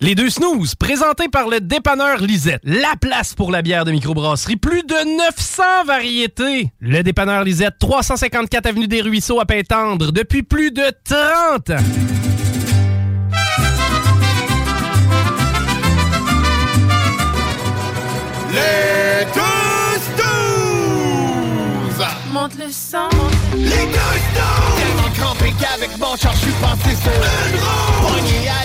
Les deux snooze, présentés par le dépanneur Lisette. La place pour la bière de microbrasserie. Plus de 900 variétés. Le dépanneur Lisette, 354 Avenue des Ruisseaux à Pintendre, depuis plus de 30 ans. Les deux snooze! Monte le sang. Les deux snooze! Tellement crampé qu'avec mon char, je suis passé sur une roue. Pogné à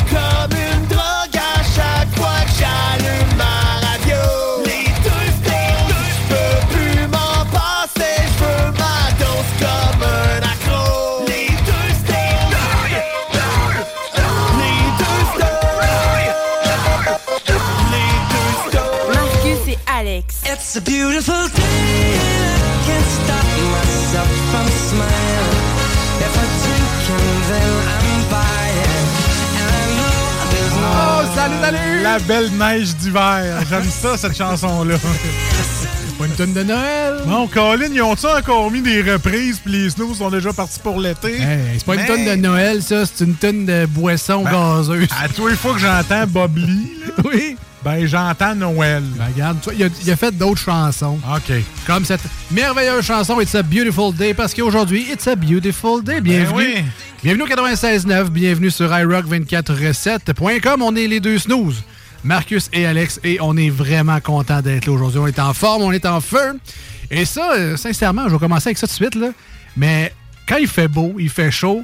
It's a beautiful day and I can't stop myself from smiling. If I drink and then I'm buying. And I know there's no Oh, salut, salut! La belle neige d'hiver. J'aime ça, cette chanson-là. Pas une tonne de Noël. Non, Colin, ils ont-tu encore mis des reprises puis les snooze sont déjà partis pour l'été? Hey, c'est pas Mais- une tonne de Noël, ça. C'est une tonne de boisson Ben, gazeuse. À tous les fois que j'entends Bob Lee, là, Oui. Ben j'entends Noël. Ben, regarde, tu vois, il a, il a fait d'autres chansons. OK. Comme cette merveilleuse chanson It's a Beautiful Day, parce qu'aujourd'hui, It's a Beautiful Day. Bienvenue. Ben oui. Bienvenue au 96.9, bienvenue sur iRock247.com. On est les deux snooze, Marcus et Alex, et on est vraiment content d'être là aujourd'hui. On est en forme, on est en feu. Et ça, euh, sincèrement, je vais commencer avec ça tout de suite, là. Mais quand il fait beau, il fait chaud,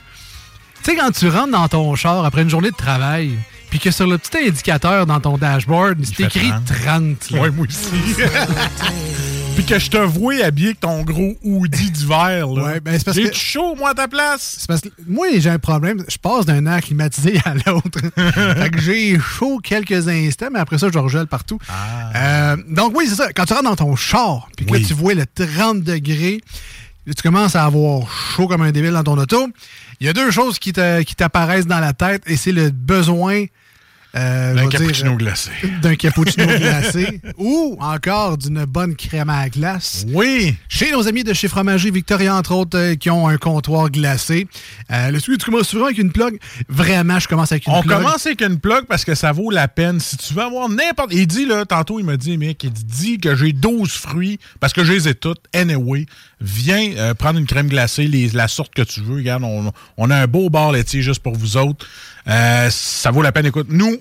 tu sais, quand tu rentres dans ton char après une journée de travail, puis que sur le petit indicateur dans ton dashboard, c'est écrit 30. 30. là. Ouais, moi aussi. Puis que je te vois habillé avec ton gros hoodie d'hiver. là. Ouais, ben, c'est parce J'ai que- chaud, moi, à ta place. C'est parce que moi, j'ai un problème. Je passe d'un air climatisé à l'autre. fait que j'ai chaud quelques instants, mais après ça, je regèle partout. Euh, donc oui, c'est ça. Quand tu rentres dans ton char, puis que Oui. là, tu vois le 30 degrés, là, tu commences à avoir chaud comme un débile dans ton auto. Il y a deux choses qui te- qui t'apparaissent dans la tête, et c'est le besoin... euh, Un je vais dire, cappuccino glacé. d'un cappuccino glacé ou encore d'une bonne crème à glace. Oui. Chez nos amis de chez Fromager Victoria, entre autres, euh, qui ont un comptoir glacé. Euh, le tu commences souvent avec une plug. Vraiment, je commence avec une On plug. commence avec une plug parce que ça vaut la peine. Si tu veux avoir n'importe. Il dit, là, tantôt, il m'a dit, mec, il dit que j'ai 12 fruits parce que je les ai toutes. Anyway, viens euh, prendre une crème glacée, les- la sorte que tu veux. Regarde, on, on a un beau bar laitier juste pour vous autres. Euh, ça vaut la peine. Écoute, nous,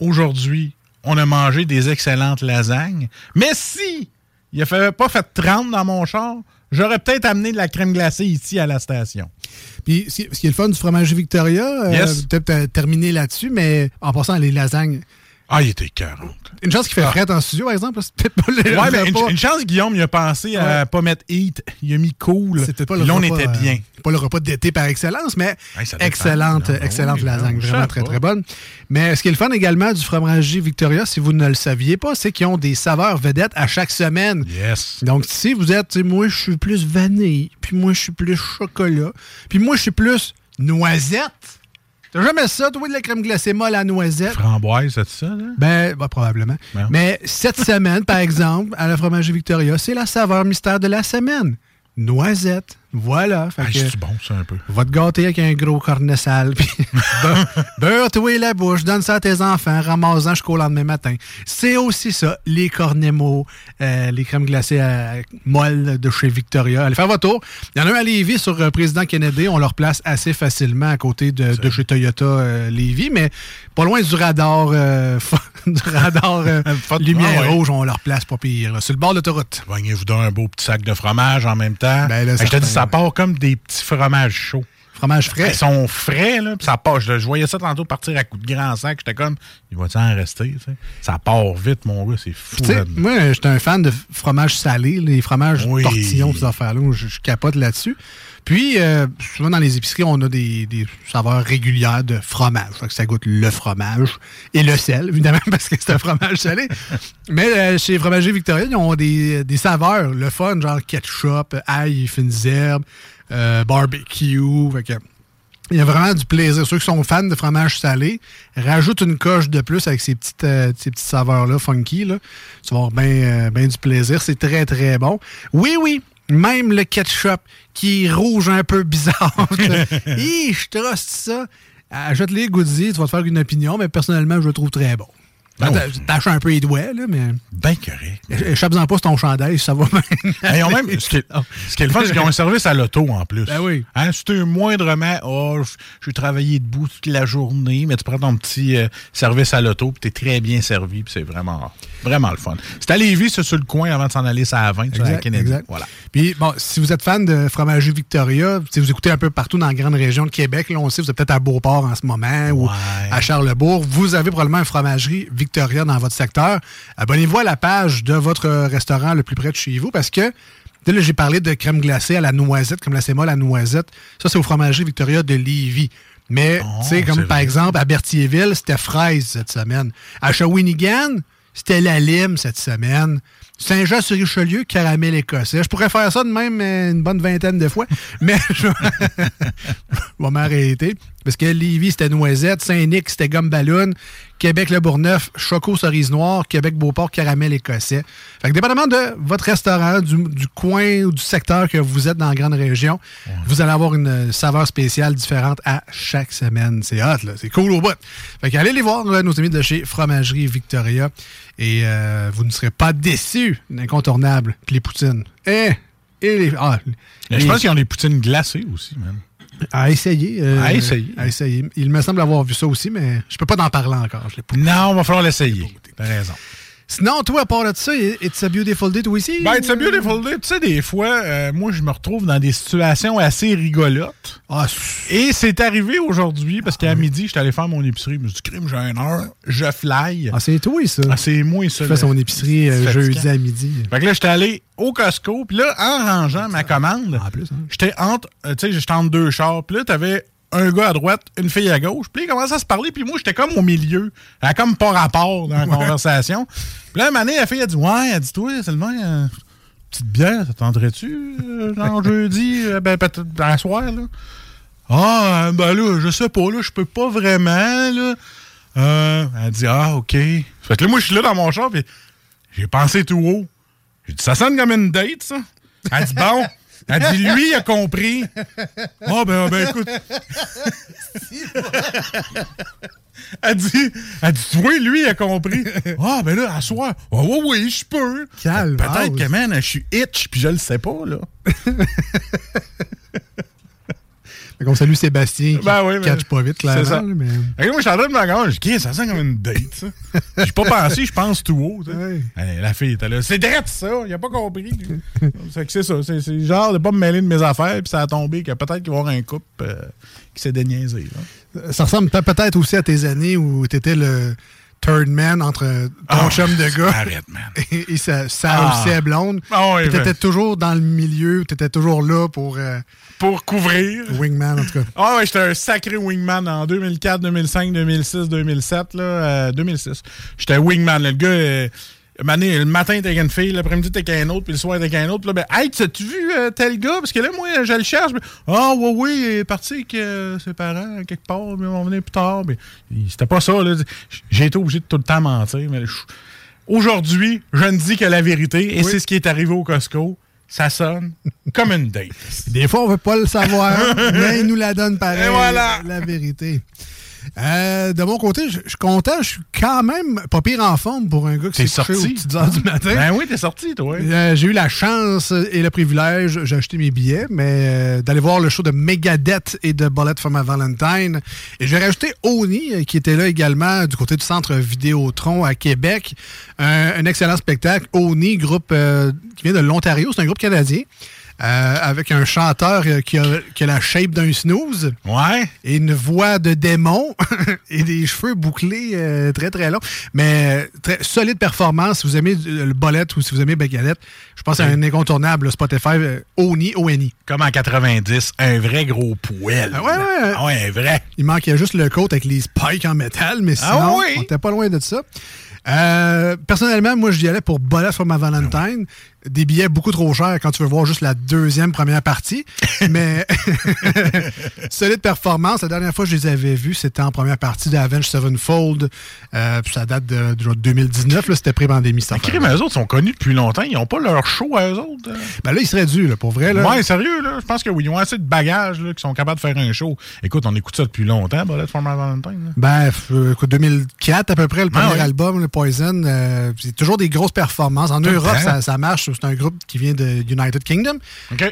aujourd'hui, on a mangé des excellentes lasagnes. Mais si il avait pas fait 30 dans mon char, j'aurais peut-être amené de la crème glacée ici à la station. Puis, ce qui est le fun du Fromager Victoria, euh, Yes. peut-être euh, terminer là-dessus, mais en passant, les lasagnes. Ah, il était 40. Une chance qu'il fait frais en studio, par exemple. C'est peut-être pas le Ouais, mais une, repas. une chance, Guillaume, il a pensé à Ouais. pas mettre heat. Il a mis cool. C'était pas Puis le là, on repas, était euh, bien. pas le repas d'été par excellence, mais Hey, ça dépend. excellente, Non, ben excellente oui, lasagne. non, Vraiment très, pas. très bonne. Mais ce qui est le fun également du fromager Victoria, si vous ne le saviez pas, c'est qu'ils ont des saveurs vedettes à chaque semaine. Yes. Donc, si vous êtes, moi, je suis plus vanille, puis moi, je suis plus chocolat, puis moi, je suis plus noisette. T'as jamais ça, toi, de la crème glacée molle à noisette? Framboise, c'est ça, là? Ben, bah, probablement. Ben. Mais cette semaine, par exemple, à la fromagerie Victoria, c'est la saveur mystère de la semaine. noisette. Voilà. Fait Ah, que- bon, ça, un peu? Va te gâter avec un gros cornet sale. puis beurre- Beurre-toi la bouche, donne ça à tes enfants, ramasse-en jusqu'au lendemain matin. C'est aussi ça, les cornets euh, les crèmes glacées à molles de chez Victoria. Allez faire votre tour. Il y en a un à Lévis sur euh, Président Kennedy. On leur place assez facilement à côté de, de chez Toyota euh, Lévis, mais pas loin du radar, euh, du radar euh, lumière ouais. rouge. On leur place pas pire. là, sur le bord de l'autoroute. Voignez-vous donc un beau petit sac de fromage en même temps. Ben là, ça part comme des petits fromages chauds. Fromage frais. Ils sont frais, là, puis ça part. Je, je voyais ça tantôt partir à coups de grand sac. J'étais comme, il va-tu en rester? Ça part vite, mon gars, c'est fou. Moi, j'étais un fan de fromage salé, les fromages Oui. tortillons, ces affaires-là. Je, je capote là-dessus. Puis, euh, souvent dans les épiceries, on a des, des saveurs régulières de fromage. Fait que ça goûte le fromage et le sel, évidemment, parce que c'est un fromage salé. Mais euh, chez Fromager Victoria, ils ont des, des saveurs, le fun, genre ketchup, ail, fines herbes, euh, barbecue. Que il y a vraiment du plaisir. Ceux qui sont fans de fromage salé, rajoute une coche de plus avec ces petites, euh, ces petites saveurs-là, funky. Là. Tu vas avoir bien du plaisir. C'est très, très bon. Oui, oui, même le ketchup qui est rouge un peu bizarre. Hi, je truste ça. Achète-les Goody, tu vas te faire une opinion, mais personnellement, je le trouve très bon. Tâche un peu les doigts, là, mais. Ben correct. Échappe-en pas ton chandail, ça va ont même, ce, qui est, ce qui est le fun, c'est qu'ils ont un service à l'auto en plus. Ben oui. Hein, si t'es moindrement, oh, je- j'ai travaillé debout toute la journée, mais tu prends ton petit euh, service à l'auto, puis t'es très bien servi, puis c'est vraiment, vraiment le fun. C'est à Lévis, c'est sur le coin avant de s'en aller, ça à 20, sur la Exact, Kennedy. exact. Voilà. Puis, bon, si vous êtes fan de fromagerie Victoria, si vous écoutez un peu partout dans la grande région de Québec, là, on sait, vous êtes peut-être à Beauport en ce moment ou à Charlebourg, vous avez probablement une fromagerie Victoria dans votre secteur. Abonnez-vous à la page de votre restaurant le plus près de chez vous parce que, sais, là, j'ai parlé de crème glacée à la noisette, comme glacée molle à la noisette. Ça, c'est aux fromageries Victoria de Lévis. Mais, tu sais, comme Oh, par vrai. exemple, à Berthierville, c'était fraise cette semaine. À Shawinigan, c'était la lime cette semaine. Saint-Jean-sur-Richelieu, caramel écossais. Je pourrais faire ça de même une bonne vingtaine de fois, mais je je vais m'arrêter. Parce que Lévis, c'était noisette. Saint-Nic, c'était gomme ballon. Québec, le Bourgneuf, choco cerise noire. Québec, Beauport, caramel écossais. Fait que dépendamment de votre restaurant, du, du coin ou du secteur que vous êtes dans la grande région, vous allez avoir une euh, saveur spéciale différente à chaque semaine. C'est hot, là. C'est cool au bout. Fait qu'allez les voir, là, nos amis de chez Fromagerie Victoria. Et euh, vous ne serez pas déçus. Incontournable. Puis les poutines. Eh! Et les. Ah, les- Je pense qu'ils ont des poutines glacées aussi, man. À essayer. euh, À essayer. À essayer. Il me semble avoir vu ça aussi, mais je peux pas en parler encore. Je l'ai pas. Non, va falloir l'essayer. T'as raison. Sinon, toi, à part de ça, It's a Beautiful Day, toi aussi? Ben, it's a beautiful day. Tu sais, des fois, euh, moi, je me retrouve dans des situations assez rigolotes. Ah, Et c'est arrivé aujourd'hui, parce qu'à midi, j'étais allé faire mon épicerie. Je me suis dit, crime, j'ai une heure, je fly. ah, c'est toi, ça. Ah, c'est moi, ça. Tu fais son épicerie euh, jeudi à midi. Fait que là, j'étais allé au Costco, puis là, en rangeant ma commande, En plus, hein. j'étais entre, euh, tu sais, j'étais entre deux chars, puis là, t'avais un gars à droite, une fille à gauche, puis là, ils commençaient à se parler, puis moi, j'étais comme au milieu. Elle a comme pas rapport dans la conversation. Puis là, un moment donné, la fille a dit, ouais, elle dit, toi, seulement, euh, petite bière, ça t'entendrais-tu, euh, genre jeudi, euh, ben, peut-être à soir, là? Ah, ben là, je sais pas, là, je peux pas vraiment, là. Euh, elle dit, ah, OK. Fait que là, moi, je suis là dans mon char, puis j'ai pensé tout haut. J'ai dit, ça sonne comme une date, ça. Elle dit, bon. Elle dit, lui, il a compris. Ah, ben, ben, écoute. elle dit, elle dit, oui, lui, il a compris. Ah, ben là, à soir. Ah, oui, oui, je peux. Calme. Peut-être que, man, je suis itch, puis je le sais pas, là. Fait qu'on salue Sébastien qui Ben oui, mais- catch pas vite, clairement. c'est ça. mais... Moi, je suis en train de me je dis, ça sent comme une date, ça. J'ai pas pensé, je pense tout haut, tu. Ouais. Hey, la fille était là. C'est direct ça, il a pas compris. c'est ça, c'est genre de pas me mêler de mes affaires, puis ça a tombé que peut-être qu'il va y avoir un couple euh, qui s'est déniaisé. là. Ça ressemble peut- peut-être aussi à tes années où t'étais le third man entre ton Ah, chum de gars Arrête, man. et, et sa, sa Ah. blonde. Ah t'étais ben, toujours dans le milieu, t'étais toujours là pour euh, pour couvrir. wingman, en tout cas. Ah ouais, j'étais un sacré wingman en 2004, 2005, 2006, 2007, là, euh, 2006. J'étais wingman, là, le gars... euh, donné, le matin, t'es avec une fille, l'après-midi, t'es avec un autre, puis le soir, t'es avec un autre. Puis là, ben, hey, t'as-tu vu euh, tel gars? Parce que là, moi, je le cherche. Ah, ouais, oui, il est parti avec euh, ses parents, quelque part, mais on venait plus tard. Mais c'était pas ça, là. J'ai été obligé de tout le temps mentir. Mais aujourd'hui, je ne dis que la vérité, et Oui. c'est ce qui est arrivé au Costco. ça sonne comme une date. Des fois, on veut pas le savoir, mais il nous la donne pareil. Et voilà. La vérité. Euh, de mon côté, je suis content. Je suis quand même pas pire en forme pour un gars qui s'est couché aux sorti. petites heures du matin. Ben oui, t'es sorti, toi. Euh, j'ai eu la chance et le privilège, j'ai acheté mes billets, mais euh, d'aller voir le show de Megadeth et de Bullet for my Valentine. Et j'ai rajouté Oni, qui était là également du côté du centre Vidéotron à Québec. Un, un excellent spectacle. Oni, groupe qui vient de l'Ontario, c'est un groupe canadien. Euh, avec un chanteur euh, qui a, qui a la shape d'un snooze. Ouais. Et une voix de démon et des cheveux bouclés euh, très très longs. Mais très solide performance. Si vous aimez le bolette ou si vous aimez Baguette, je pense à un incontournable là, Spotify, Oni, O-N-I. Comme en 90, un vrai gros poêle. Ah ouais, ouais. Ah ouais, un vrai. Il manquait juste le côte avec les spikes en métal, mais Ah sinon, oui? on était pas loin de ça. Euh, personnellement, moi, j'y allais pour Bullet for my Valentine. Des billets beaucoup trop chers quand tu veux voir juste la deuxième première partie. Mais solide performance. La dernière fois que je les avais vus, c'était en première partie de Avenged Sevenfold. Euh, puis ça date de, de 2019. là, C'était pré-pandémie, cette Crime, eux autres sont connus depuis longtemps. Ils n'ont pas leur show à eux autres. euh. Ben là, il serait dû, là, pour vrai. Là. Ouais, sérieux, là. Je pense que oui, ils ont assez de bagages, là, qui sont capables de faire un show. Écoute, on écoute ça depuis longtemps, Bullet for my Valentine. là. Ben, euh, écoute, 2004 à peu près, le Ah premier oui. album, le Poison. euh, c'est toujours des grosses performances. En Tout Europe, ça marche. C'est un groupe qui vient de United Kingdom.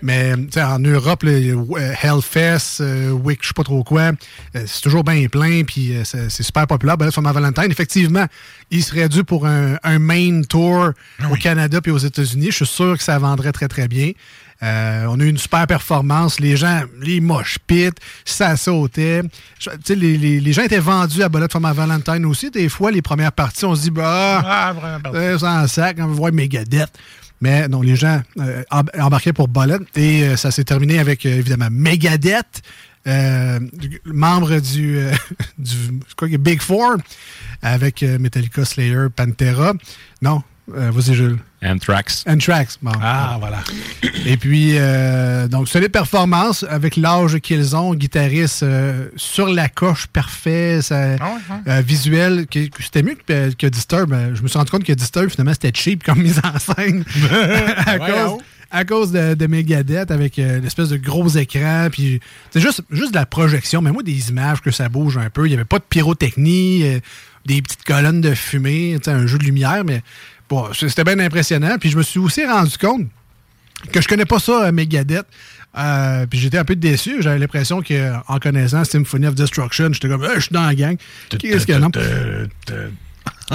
Mais sais, en Europe, là, euh, Hellfest, euh, Wick, je sais pas trop quoi, euh, c'est toujours bien plein, puis euh, c'est super populaire. Ben là, Valentine, effectivement, il serait dû pour un, un main tour Ah au Canada puis aux États-Unis. Je suis sûr que ça vendrait très, très bien. Euh, on a eu une super performance. Les gens, les moches pit, ça sautait. Je- les, les- les gens étaient vendus à Bullet for my Valentine aussi. Des fois, les premières parties, on se dit, bah, Ah, euh, c'est en sac, on veut voir Megadeth. Mais non, les gens euh, emb- embarquaient pour Bullet et euh, ça s'est terminé avec, euh, évidemment, Megadeth, membre du, Big Four, avec Metallica, Slayer, Pantera. Non, euh, vas-y, Jules. Anthrax. Anthrax. Bon. Ah, voilà. Et puis, euh, donc, solide performance avec l'âge qu'ils ont, guitariste euh, sur la coche, parfait, ça, Ah euh, visuel, que, que c'était mieux que, que Disturb. Je me suis rendu compte que Disturb, finalement, c'était cheap comme mise en scène. à, cause, à cause de, de Megadeth avec euh, l'espèce de gros écran. Puis, c'est juste, juste de la projection, mais moi, des images que ça bouge un peu. Il n'y avait pas de pyrotechnie, euh, des petites colonnes de fumée, tu sais, un jeu de lumière, mais bon, c'était bien impressionnant. Puis, je me suis aussi rendu compte que je connais pas ça, euh, Megadeth. Euh, puis j'étais un peu déçu. J'avais l'impression qu'en connaissant Symphony of Destruction, j'étais comme, Euh, je suis dans la gang. Qu'est-ce que non?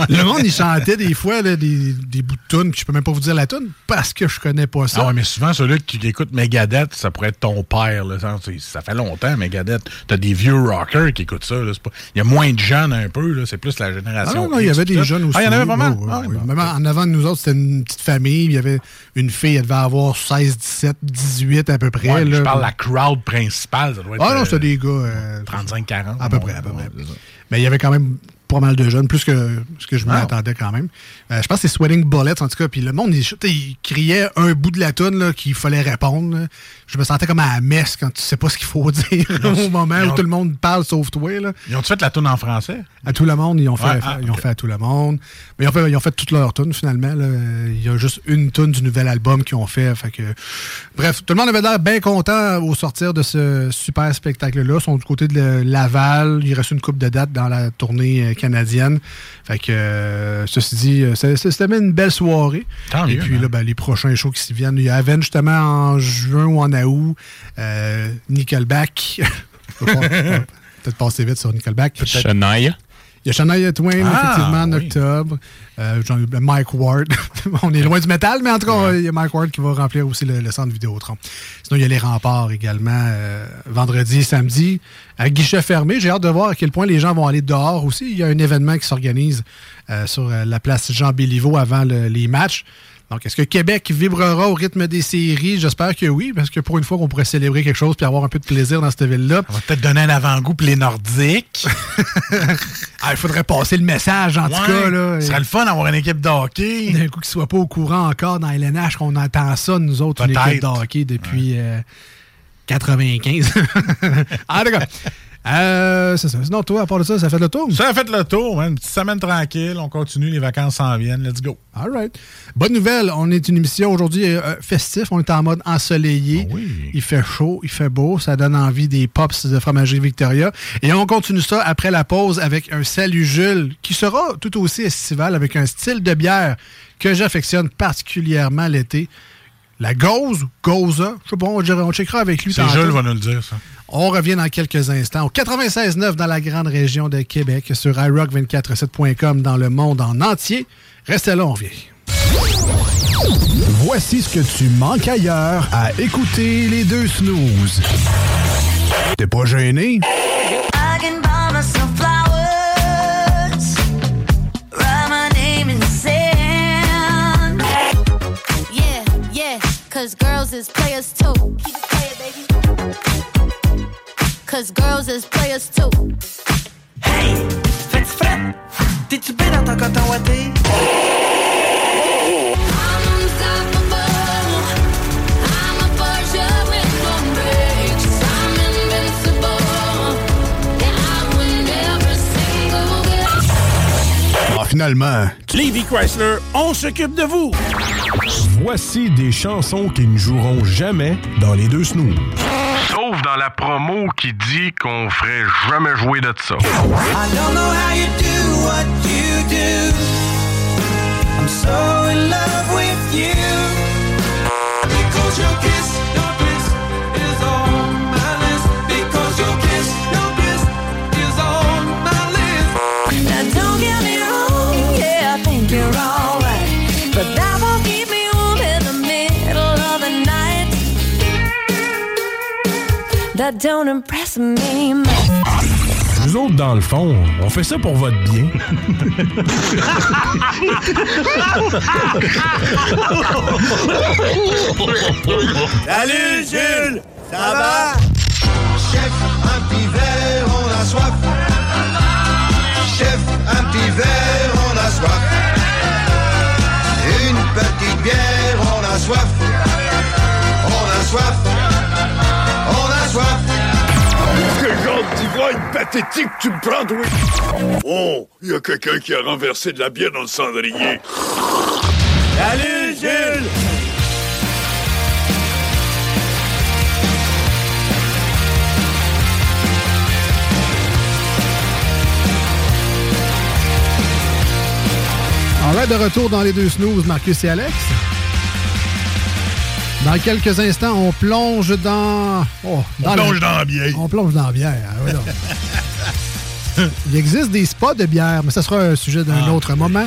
Le monde, il chantait des fois là, des, des bouts de tunes, puis je peux même pas vous dire la tune parce que je connais pas ça. Ah ouais, mais souvent, celui qui écoute Megadeth, ça pourrait être ton père. Là. Ça, fait longtemps, Megadeth. T'as des vieux rockers qui écoutent ça. là. Pas- Il y a moins de jeunes un peu. là. C'est plus la Ah génération. non, non, il y avait des ça. jeunes aussi. Ah, il y en avait pas mal. Ah, oui. bon. Même en avant de nous autres, c'était une petite famille. Il y avait une fille, elle devait avoir 16, 17, 18 à peu près. Ouais, là. je parle de la crowd principale. Ça doit être Ah non, euh, c'était des gars. euh, 35-40. À peu près, à peu près. Mais il y avait quand même pas mal de jeunes, plus que ce que je m'attendais quand même. Euh, je pense que c'est Sweating Bullets, en tout cas. Puis le monde, il, il criait un bout de la toune qu'il fallait répondre. là. Je me sentais comme à la messe quand tu sais pas ce qu'il faut dire au moment où tout le monde parle sauf toi. Là. Ils ont-tu fait la tune en français? À tout le monde, ils ont fait, Ouais, ah, ils ont fait à tout le monde. Mais ils ont fait, ils ont fait toutes leurs tunes finalement. là. Il y a juste une tune du nouvel album qu'ils ont fait. fait que... Bref, tout le monde avait l'air bien content au sortir de ce super spectacle-là. Ils sont du côté de Laval. Il reste une coupe de dates dans la tournée euh, canadienne. Fait que, euh, ceci dit, euh, ça- ça- c'était bien une belle soirée. Tant Et mieux, puis hein. là, ben, les prochains shows qui s'y viennent, il y a Aven justement en juin ou en août. Euh, Nickelback. Peut-être passer vite sur Nickelback. Peut-être- Shania. Il y a Shania Twain, Ah, effectivement, en oui. octobre. Euh, Mike Ward. On est loin du métal, mais en tout cas, il y a Mike Ward qui va remplir aussi le, le centre Vidéotron. Sinon, il y a les remparts également, euh, vendredi samedi, à guichet fermé. J'ai hâte de voir à quel point les gens vont aller dehors aussi. Il y a un événement qui s'organise euh, sur euh, la place Jean-Béliveau avant le- les matchs. Donc, est-ce que Québec vibrera au rythme des séries? J'espère que oui, parce que pour une fois qu'on pourrait célébrer quelque chose puis avoir un peu de plaisir dans cette ville-là. On va peut-être donner un avant-goût pour les Nordiques. Ah, il faudrait passer le message, en tout Ouais. cas. Là. Ce serait le fun d'avoir une équipe de hockey. D'un coup, qu'ils ne soient pas au courant encore dans LNH, qu'on entend ça, nous autres, une équipe de hockey depuis euh, 95. en tout cas, Euh, c'est ça. Sinon, toi, à part de ça, ça fait le tour? Ça a fait le tour. Une petite semaine tranquille. On continue, les vacances s'en viennent. Let's go. All right. Bonne nouvelle, on est une émission aujourd'hui euh, festif. On est en mode ensoleillé. Ah oui. Il fait chaud, il fait beau. Ça donne envie des pops de fromagerie Victoria. Et on continue ça après la pause avec un Salut Jules qui sera tout aussi estival avec un style de bière que j'affectionne particulièrement l'été. La Gauze, Goza, je sais pas, on, dirait- on checkera avec lui. C'est. Jules va nous le dire, ça. On revient dans quelques instants au 96.9 dans la grande région de Québec, sur iRock247.com dans le monde en entier. Restez là, on revient. Voici ce que tu manques ailleurs à écouter les deux snooze. T'es pas gêné? I can buy cause girls is players too. Keep it playing, baby. Cause girls is players too. Hey, fais-tu frais? T'es-tu bien dans ton finalement. Levy Chrysler, on s'occupe de vous. Voici des chansons qui ne joueront jamais dans les deux snooze. Sauf dans la promo qui dit qu'on ferait jamais jouer de ça. I don't know how you do what you do. I'm so in love with you. Because your don't impress me much. Nous autres, dans le fond, on fait ça pour votre bien. Salut Jules, ça va? Chef, un petit verre, on a soif. Chef, un petit verre, on a soif. Une petite bière, on a soif. On a soif. Pathétique tu me prends, oui? Oh, il y a quelqu'un qui a renversé de la bière dans le cendrier. Salut Jules! On va de retour dans les deux snooze, Marcus et Alex. Dans quelques instants, on plonge dans. oh, On plonge dans la bière. On plonge dans la bière. non. Il existe des spas de bière, mais ça sera un sujet d'un Ah, autre moment.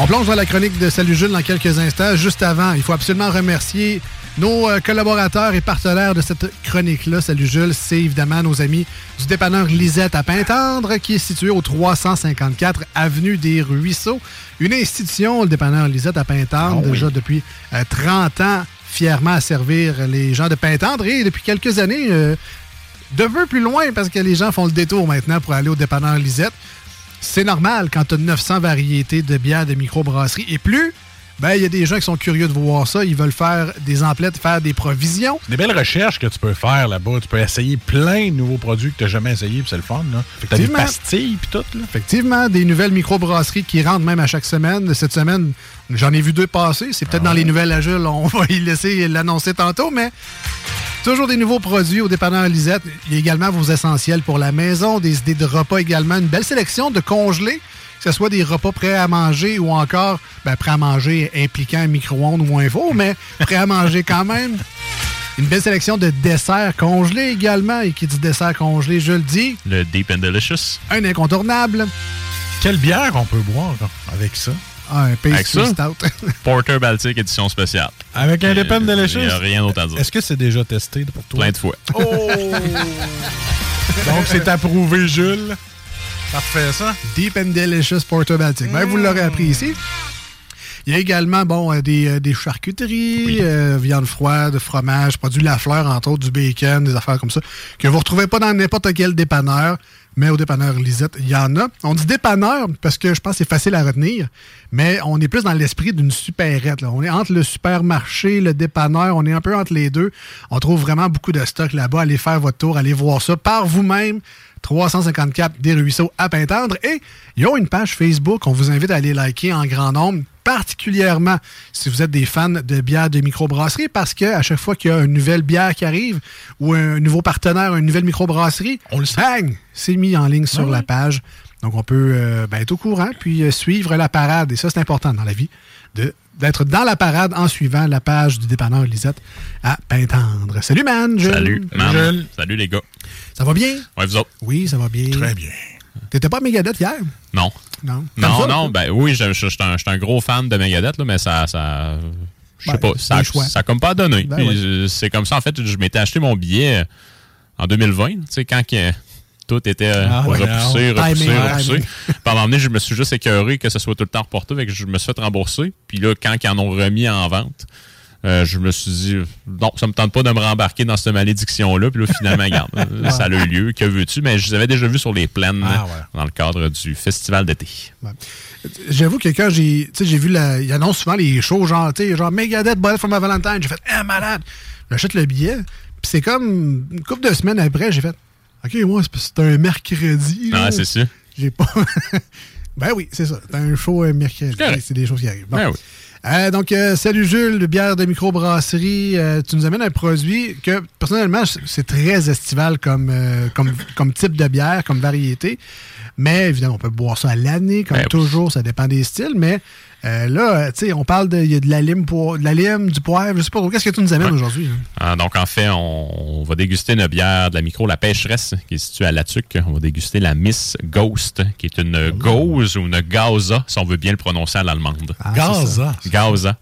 On plonge dans la chronique de Salut Jules dans quelques instants. Juste avant, il faut absolument remercier nos euh, collaborateurs et partenaires de cette chronique-là. Salut Jules, c'est évidemment nos amis du dépanneur Lisette à Pintendre, qui est situé au 354 Avenue des Ruisseaux. Une institution, le dépanneur Lisette à Pintendre, Ah oui. déjà depuis euh, 30 ans, fièrement à servir les gens de Pintendre. Et depuis quelques années, euh, de peu plus loin, parce que les gens font le détour maintenant pour aller au dépanneur Lisette. C'est normal quand tu as 900 variétés de bières de microbrasserie et plus. Ben, il y a des gens qui sont curieux de voir ça. Ils veulent faire des emplettes, faire des provisions. Des belles recherches que tu peux faire là-bas. Tu peux essayer plein de nouveaux produits que tu n'as jamais essayé, puis c'est le fun. Là. Des Effectivement. pastilles, puis tout. Là. Effectivement, des nouvelles microbrasseries qui rentrent même à chaque semaine. Cette semaine, j'en ai vu deux passer. C'est peut-être dans les nouvelles à Jules. On va y laisser l'annoncer tantôt, mais toujours des nouveaux produits au dépanneur Lisette. Il y a également vos essentiels pour la maison, des idées de repas également, une belle sélection de congelés, que ce soit des repas prêts à manger ou encore ben, prêts à manger impliquant un micro-ondes ou un four, mais prêts à manger quand même. Une belle sélection de desserts congelés également. Et qui dit dessert congelé, je le dis, Le Deep and Delicious. un incontournable. Quelle bière on peut boire avec ça? Ah, un Avec pastry ça? stout. Porter Baltic édition spéciale. Avec un Euh, Depend Delicious? Il n'y a rien d'autre à dire. Est-ce que c'est déjà testé pour toi? Plein de fois. Oh! Donc, c'est approuvé, Jules. Parfait, ça. Deep and Delicious Porter Baltic. Ben, vous l'aurez appris ici. Il y a également bon, euh, des, euh, des charcuteries, euh, viande froide, fromage, produits La Fleur, entre autres, du bacon, des affaires comme ça, que vous ne retrouvez pas dans n'importe quel dépanneur. Mais au dépanneur Lisette, il y en a. On dit dépanneur parce que je pense que c'est facile à retenir, mais on est plus dans l'esprit d'une supérette. On est entre le supermarché, le dépanneur, on est un peu entre les deux. On trouve vraiment beaucoup de stock là-bas. Allez faire votre tour, allez voir ça par vous-même. 354 des Ruisseaux à Pintendre. Et ils ont une page Facebook. On vous invite à aller liker en grand nombre, particulièrement si vous êtes des fans de bières de microbrasserie, parce qu'à chaque fois qu'il y a une nouvelle bière qui arrive ou un nouveau partenaire, une nouvelle microbrasserie, on le bang, c'est mis en ligne sur la page. Donc, on peut euh, ben, être au courant, puis euh, suivre la parade. Et ça, c'est important dans la vie, de- d'être dans la parade en suivant la page du dépanneur Lisette à Pintendre. Salut, man! Salut, man. Salut, les gars. Ça va bien? Vous autres? Oui, ça va bien. Très bien. T'étais pas à Megadeth hier? Non. Non. Non, ça, non, ben oui, je suis un, gros fan de Megadeth, là, mais ça. ça je sais Ben, pas, ça, ça a comme pas donné. Ben ouais. C'est comme ça, en fait, je m'étais acheté mon billet euh, en 2020, tu sais, quand que tout était euh, Ah, repoussé, non. repoussé, repoussé. Puis à un moment donné, je me suis juste écœuré que ce soit tout le temps reporté, fait que je me suis fait rembourser. Puis là, quand ils en ont remis en vente, euh, je me suis dit, non, ça me tente pas de me rembarquer dans cette malédiction-là. Puis là, finalement, regarde, ça a eu lieu. Que veux-tu? Mais je les avais déjà vus sur les plaines Ah, dans le cadre du festival d'été. J'avoue que quand j'ai vu, la, il annonce souvent les shows, genre, genre Megadeth, Bullet for my Valentine, j'ai fait, ah, malade! J'achète le billet, puis c'est comme une couple de semaines après, j'ai fait, OK, moi, c'est un mercredi. là. Ah, c'est ça. J'ai pas. ben oui, c'est ça. C'est un show un mercredi. C'est des choses qui arrivent. Bon. Ben oui. Euh, donc, euh, salut Jules, de bière de microbrasserie. Euh, tu nous amènes un produit que, personnellement, c'est- très estival comme, euh, comme, comme type de bière, comme variété. Mais évidemment, on peut boire ça à l'année, comme Ben oui. toujours, ça dépend des styles. Mais euh, là, euh, tu sais, on parle de, il y a de la lime, po- de la lime, du poivre, je sais pas trop. Qu'est-ce que tu nous amènes Ouais. aujourd'hui? hein? Ah, donc, en fait, on, on va déguster une bière de la micro La Pêcheresse, qui est située à Latuc. On va déguster la Miss Ghost, qui est une gauze ou une gaza, si on veut bien le prononcer à l'allemande. Ah, Gaza? Gaza.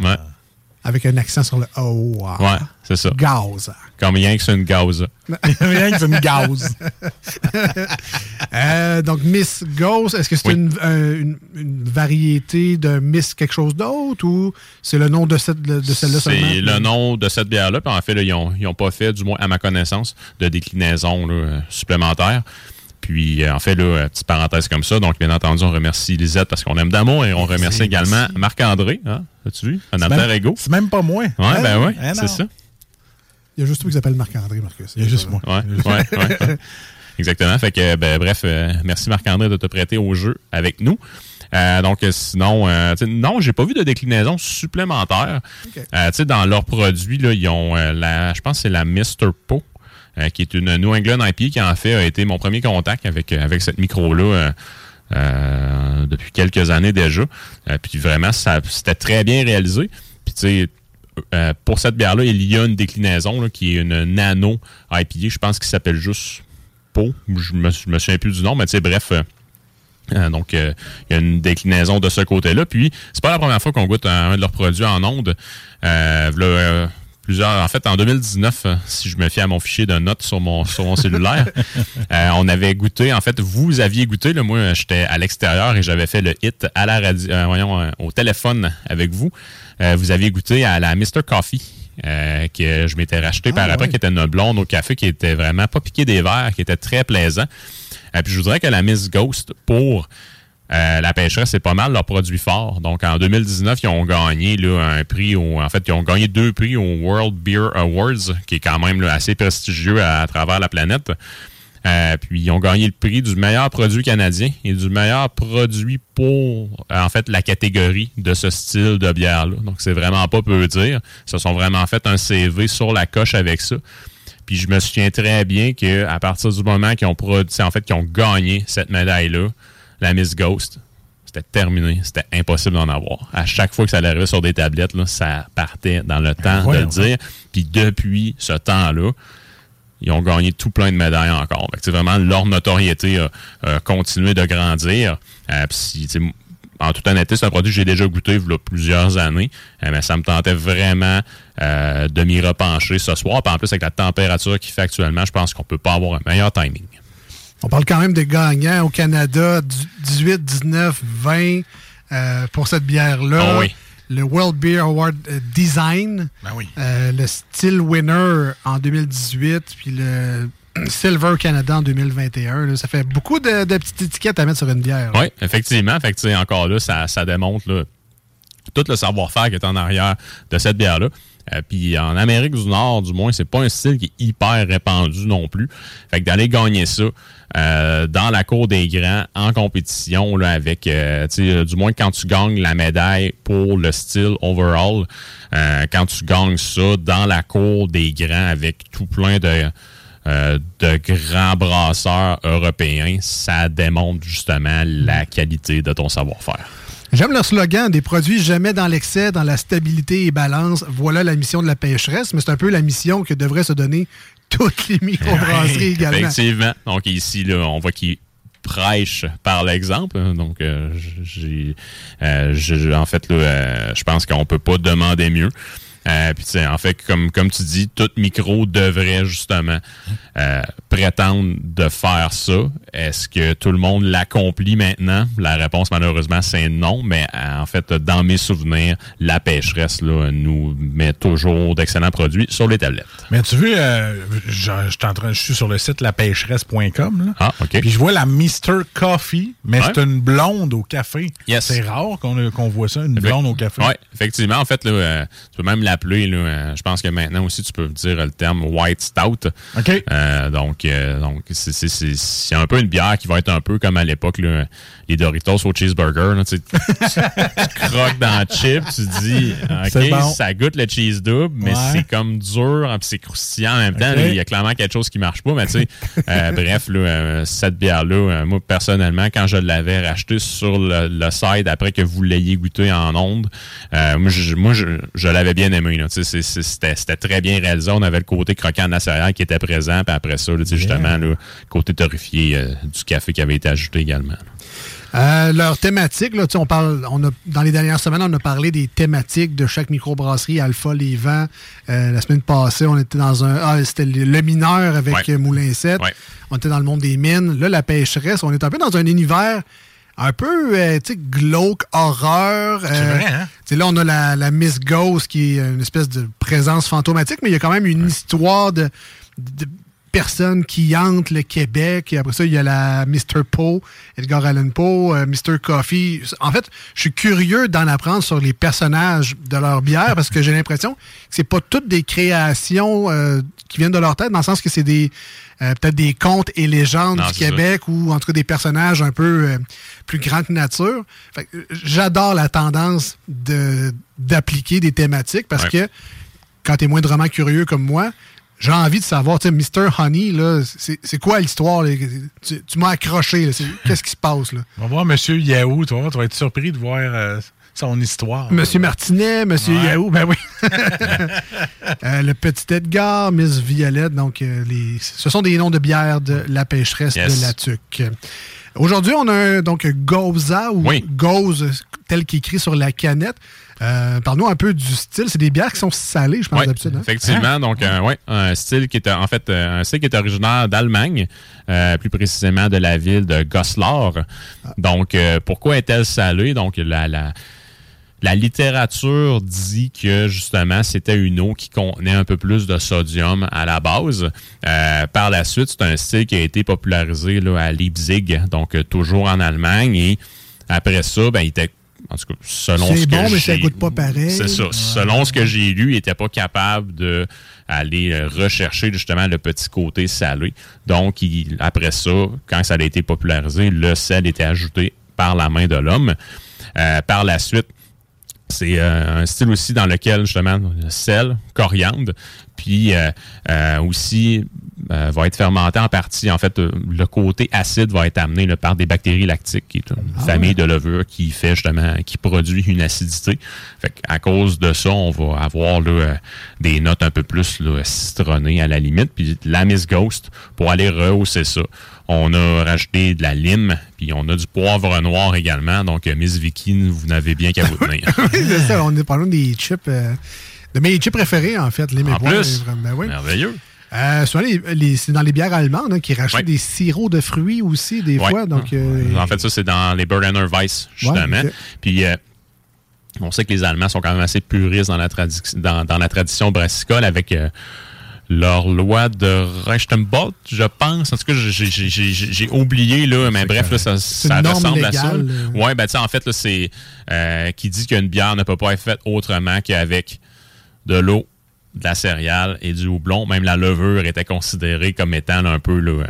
Ouais. Avec un accent sur le O. Ouais, c'est ça. Gaz. Comme rien que c'est une gaza. Rien que c'est une gaz. Euh, donc, Miss Ghost, est-ce que c'est Oui. une, euh, une- une variété de Miss quelque chose d'autre ou c'est le nom de, cette, de celle-là seulement? C'est le nom de cette bière-là. Puis en fait, là, ils n'ont pas fait, du moins à ma connaissance, de déclinaison là, supplémentaire. Puis, euh, en fait, là, euh, petite parenthèse comme ça. Donc, bien entendu, on remercie Lisette parce qu'on aime d'amour et on remercie également Marc-André. Hein? As-tu vu? Un alter ego. C'est même pas moi. Ouais, Hein? ben oui, Hein, c'est ça. Il y a juste toi qui s'appelle Marc-André, Marcus. Il y a juste moi. Ouais, ouais, ouais, ouais. Exactement. Fait que, ben, bref, euh, merci Marc-André de te prêter au jeu avec nous. Euh, donc, sinon, euh, non, j'ai pas vu de déclinaison supplémentaire. Euh, tu sais, dans leurs produits, là, ils ont euh, la, je pense que c'est la Mr. Po, euh, qui est une New England IPA qui, en fait, a été mon premier contact avec, euh, avec cette micro-là. euh, euh, depuis quelques années déjà. Puis vraiment, ça c'était très bien réalisé. Puis tu sais, euh, pour cette bière-là, il y a une déclinaison là, qui est une nano IPA, je pense qu'il s'appelle juste Po. Je me, je me souviens plus du nom, mais tu sais, bref. euh, donc, il y a une déclinaison de ce côté-là. Puis, c'est pas la première fois qu'on goûte un, un de leurs produits en onde. Plusieurs, en fait, en 2019, euh, si je me fie à mon fichier de notes sur mon, sur mon cellulaire, euh, on avait goûté, en fait, vous aviez goûté, là, moi, j'étais à l'extérieur et j'avais fait le hit à la radio, euh, voyons, euh, au téléphone avec vous. Vous aviez goûté à la Mr. Coffee. que je m'étais racheté par après, ouais. qui était une blonde au café, qui était vraiment pas piqué des verres, qui était très plaisant. Puis je voudrais que la Miss Ghost, pour euh, la pêcheresse, c'est pas mal leur produit fort. Donc en 2019, ils ont gagné là, un prix, au, en fait, ils ont gagné deux prix au World Beer Awards, qui est quand même là, assez prestigieux à, travers la planète. Euh, puis ils ont gagné le prix du meilleur produit canadien et du meilleur produit pour euh, en fait la catégorie de ce style de bière là. Donc c'est vraiment pas peu dire. Ils se sont vraiment fait un CV sur la coche avec ça. Puis je me souviens très bien que à partir du moment qu'ils ont produit, en fait qu'ils ont gagné cette médaille là, la Miss Ghost, c'était terminé, c'était impossible d'en avoir. À chaque fois que ça arrivait sur des tablettes, là, ça partait dans le temps de le dire. Puis depuis ce temps-là, ils ont gagné tout plein de médailles encore. Fait que, tu sais, vraiment, leur notoriété a, a continué de grandir. Euh, en toute honnêteté, c'est un produit que j'ai déjà goûté il y a plusieurs années. Euh, mais ça me tentait vraiment euh, de m'y repencher ce soir. Puis en plus, avec la température qu'il fait actuellement, je pense qu'on peut pas avoir un meilleur timing. On parle quand même des gagnants au Canada, du- 18, 19, 20 euh, pour cette bière-là. Ah oui. Le World Beer Award euh, Design. Ben oui. Euh, le Steel Winner en 2018. Puis le Silver Canada en 2021. là. Ça fait beaucoup de, de petites étiquettes à mettre sur une bière. là. Oui, effectivement. Fait que, encore là, ça, ça démontre là, tout le savoir-faire qui est en arrière de cette bière-là. Euh, Puis en Amérique du Nord, du moins, c'est pas un style qui est hyper répandu non plus. Fait que d'aller gagner ça euh, dans la cour des grands en compétition là, avec, euh, euh, du moins quand tu gagnes la médaille pour le style overall, euh, quand tu gagnes ça dans la cour des grands avec tout plein de de grands brasseurs européens, ça démontre justement la qualité de ton savoir-faire. J'aime leur slogan des produits jamais dans l'excès, dans la stabilité et balance. Voilà la mission de la pêcheresse, mais c'est un peu la mission que devraient se donner toutes les microbrasseries également. Effectivement. Donc ici, là, on voit qu'il prêche par l'exemple. Donc, euh, j'ai, euh, je- en fait, là, euh, je pense qu'on peut pas demander mieux. Euh, puis, en fait, comme, comme tu dis, tout micro devrait justement euh, prétendre de faire ça. Est-ce que tout le monde l'accomplit maintenant? La réponse, malheureusement, c'est non. Mais euh, en fait, dans mes souvenirs, la pêcheresse là, nous met toujours d'excellents produits sur les tablettes. Mais tu vois, euh, je, je suis en train- je suis sur le site lapêcheresse.com. Ah, OK. Puis je vois la Mr. Coffee, mais Ouais. c'est une blonde au café. Yes. C'est rare qu'on qu'on voit ça, une blonde au café. Oui, effectivement. En fait, là, tu peux même l'appeler. euh, je pense que maintenant aussi, tu peux dire le terme white stout. OK. Euh, donc, euh, donc c'est- c'est- c'est c'est un peu une bière qui va être un peu comme à l'époque, les Doritos au cheeseburger. là, tu, croques dans le chip, tu dis, OK, bon. ça goûte le cheese double, mais Ouais. c'est comme dur, hein, puis c'est croustillant en même temps. Il y a clairement quelque chose qui marche pas, mais tu sais, euh, bref, là, cette bière-là, moi, personnellement, quand je l'avais rachetée sur le, le site après que vous l'ayez goûté en onde, euh, moi, je, moi, je, je l'avais bien aimé. C'était très bien réalisé. On avait le côté croquant de la céréale qui était présent, puis après ça, là, justement, le côté torréfié euh, du café qui avait été ajouté également. Euh, leur thématique, là, on parle, on a, dans les dernières semaines, on a parlé des thématiques de chaque microbrasserie, Alpha, Les Vents. Euh, la semaine passée, on était dans un. Ah, c'était le, mineur avec Ouais. Moulin 7. Ouais. On était dans le monde des mines. Là, la pêcheresse, on est un peu dans un univers un peu, euh, tu sais, glauque, horreur. C'est vrai, hein? Tu sais, là, on a la, la Miss Ghost qui est une espèce de présence fantomatique, mais il y a quand même une histoire de, de personnes qui hantent le Québec. Et après ça, il y a la Mr. Poe, Edgar Allan Poe, euh, Mr. Coffee. En fait, je suis curieux d'en apprendre sur les personnages de leur bière parce que j'ai l'impression que c'est pas toutes des créations euh, qui viennent de leur tête, dans le sens que c'est des euh, peut-être des contes et légendes Non, du ça. Québec ou en tout cas des personnages un peu euh, plus grands que nature. Fait que, euh, J'adore la tendance de d'appliquer des thématiques parce Ouais. que quand tu es moindrement curieux comme moi, j'ai envie de savoir, tu sais, Mr. Honey, là, c'est quoi l'histoire? Tu, tu m'as accroché, qu'est-ce qui se passe? là? On va voir Monsieur Yahoo, tu vas, tu vas être surpris de voir euh, son histoire. Monsieur Martinet, Monsieur Ouais. Yahoo, ben oui. Euh, le petit Edgar, Miss Violette, donc euh, les, ce sont des noms de bières de la pêcheresse Yes. de la Tuque. Aujourd'hui, on a un, donc Goza ou Oui. Tel qu'écrit sur la canette. Euh, Parle-nous un peu du style. C'est des bières qui sont salées, je pense, d'habitude. hein? effectivement. Donc, euh, ouais, un style qui est en fait un style qui est originaire d'Allemagne, euh, plus précisément de la ville de Goslar. Donc, euh, pourquoi est-elle salée? Donc, la, la la littérature dit que justement c'était une eau qui contenait un peu plus de sodium à la base. Euh, par la suite, c'est un style qui a été popularisé là, à Leipzig, donc euh, toujours en Allemagne. Et après ça, ben, il était, en tout cas, selon ce que bon, mais ça goûte pas pareil. C'est ça. Selon ce que j'ai lu, il n'était pas capable de aller euh, rechercher justement le petit côté salé. Donc, il- après ça, quand ça a été popularisé, le sel était ajouté par la main de l'homme. Euh, par la suite, c'est euh, un style aussi dans lequel, justement, sel, coriandre, puis euh, euh, aussi euh, va être fermenté en partie. En fait, euh, le côté acide va être amené là, par des bactéries lactiques, qui est une famille de levures qui fait justement, qui produit une acidité. Fait à cause de ça, on va avoir là, euh, des notes un peu plus là, citronnées à la limite. Puis la Miss Ghost, pour aller rehausser ça, on a rajouté de la lime, puis on a du poivre noir également. Donc, Miss Vicky, vous n'avez bien qu'à vous tenir. Oui, c'est ça. On est parlant des chips. de mes chips préférés, en fait. En mémoires, plus, euh, ben oui. merveilleux. Euh, souvent, les, les- c'est dans les bières allemandes hein, qui rachètent Ouais. des sirops de fruits aussi, des Ouais. fois. Donc, euh, En fait, ça, c'est dans les Berliner Weiss, justement. Puis, euh, on sait que les Allemands sont quand même assez puristes dans la, tradi- dans, dans la tradition brassicole avec leur loi de Rechtenbolt, je pense. En tout cas, j'ai- oublié, là, mais bref, là, ça, ressemble à ça. Oui, ben, tu sais, en fait, c'est euh, qui dit qu'une bière ne peut pas être faite autrement qu'avec de l'eau, de la céréale et du houblon. Même la levure était considérée comme étant un peu là, euh,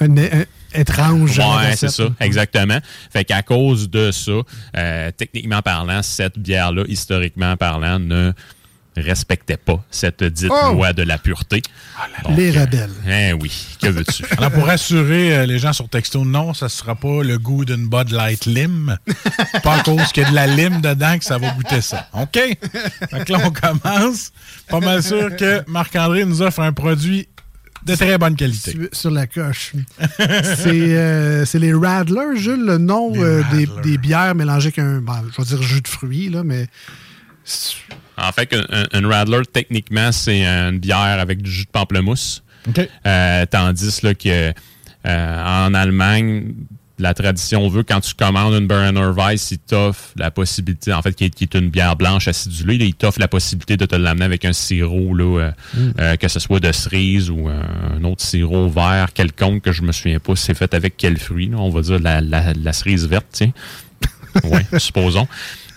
Un, un- étrange. Ouais, c'est ça, exactement. Fait qu'à cause de ça, euh, techniquement parlant, cette bière-là, historiquement parlant, ne respectait pas cette dite Oh! loi de la pureté. Donc, Les euh, rebelles. Eh oui, que veux-tu? Alors, pour rassurer euh, les gens sur texto, non, ça sera pas le goût d'une Bud Light Lime. pas à cause qu'il y a de la lime dedans que ça va goûter ça. OK? Fait que là, on commence. Pas mal sûr que Marc-André nous offre un produit de très bonne qualité. Sur- Sur la coche. c'est euh, c'est les Radlers, Jules, le nom euh, des, des bières mélangées avec un, ben, je vais dire jus de fruits, là, mais En fait, un, un- un Radler, techniquement, c'est une bière avec du jus de pamplemousse. Euh, tandis là, que euh, en Allemagne, la tradition veut quand tu commandes une Berliner Weiss, il t'offre la possibilité, en fait, qui est, qui est une bière blanche acidulée, là, il t'offre la possibilité de te l'amener avec un sirop, là, euh, Mm. euh, que ce soit de cerise ou euh, un autre sirop vert quelconque que je me souviens pas si c'est fait avec quel fruit. là. on va dire la, la- la cerise verte, tiens. Oui, supposons.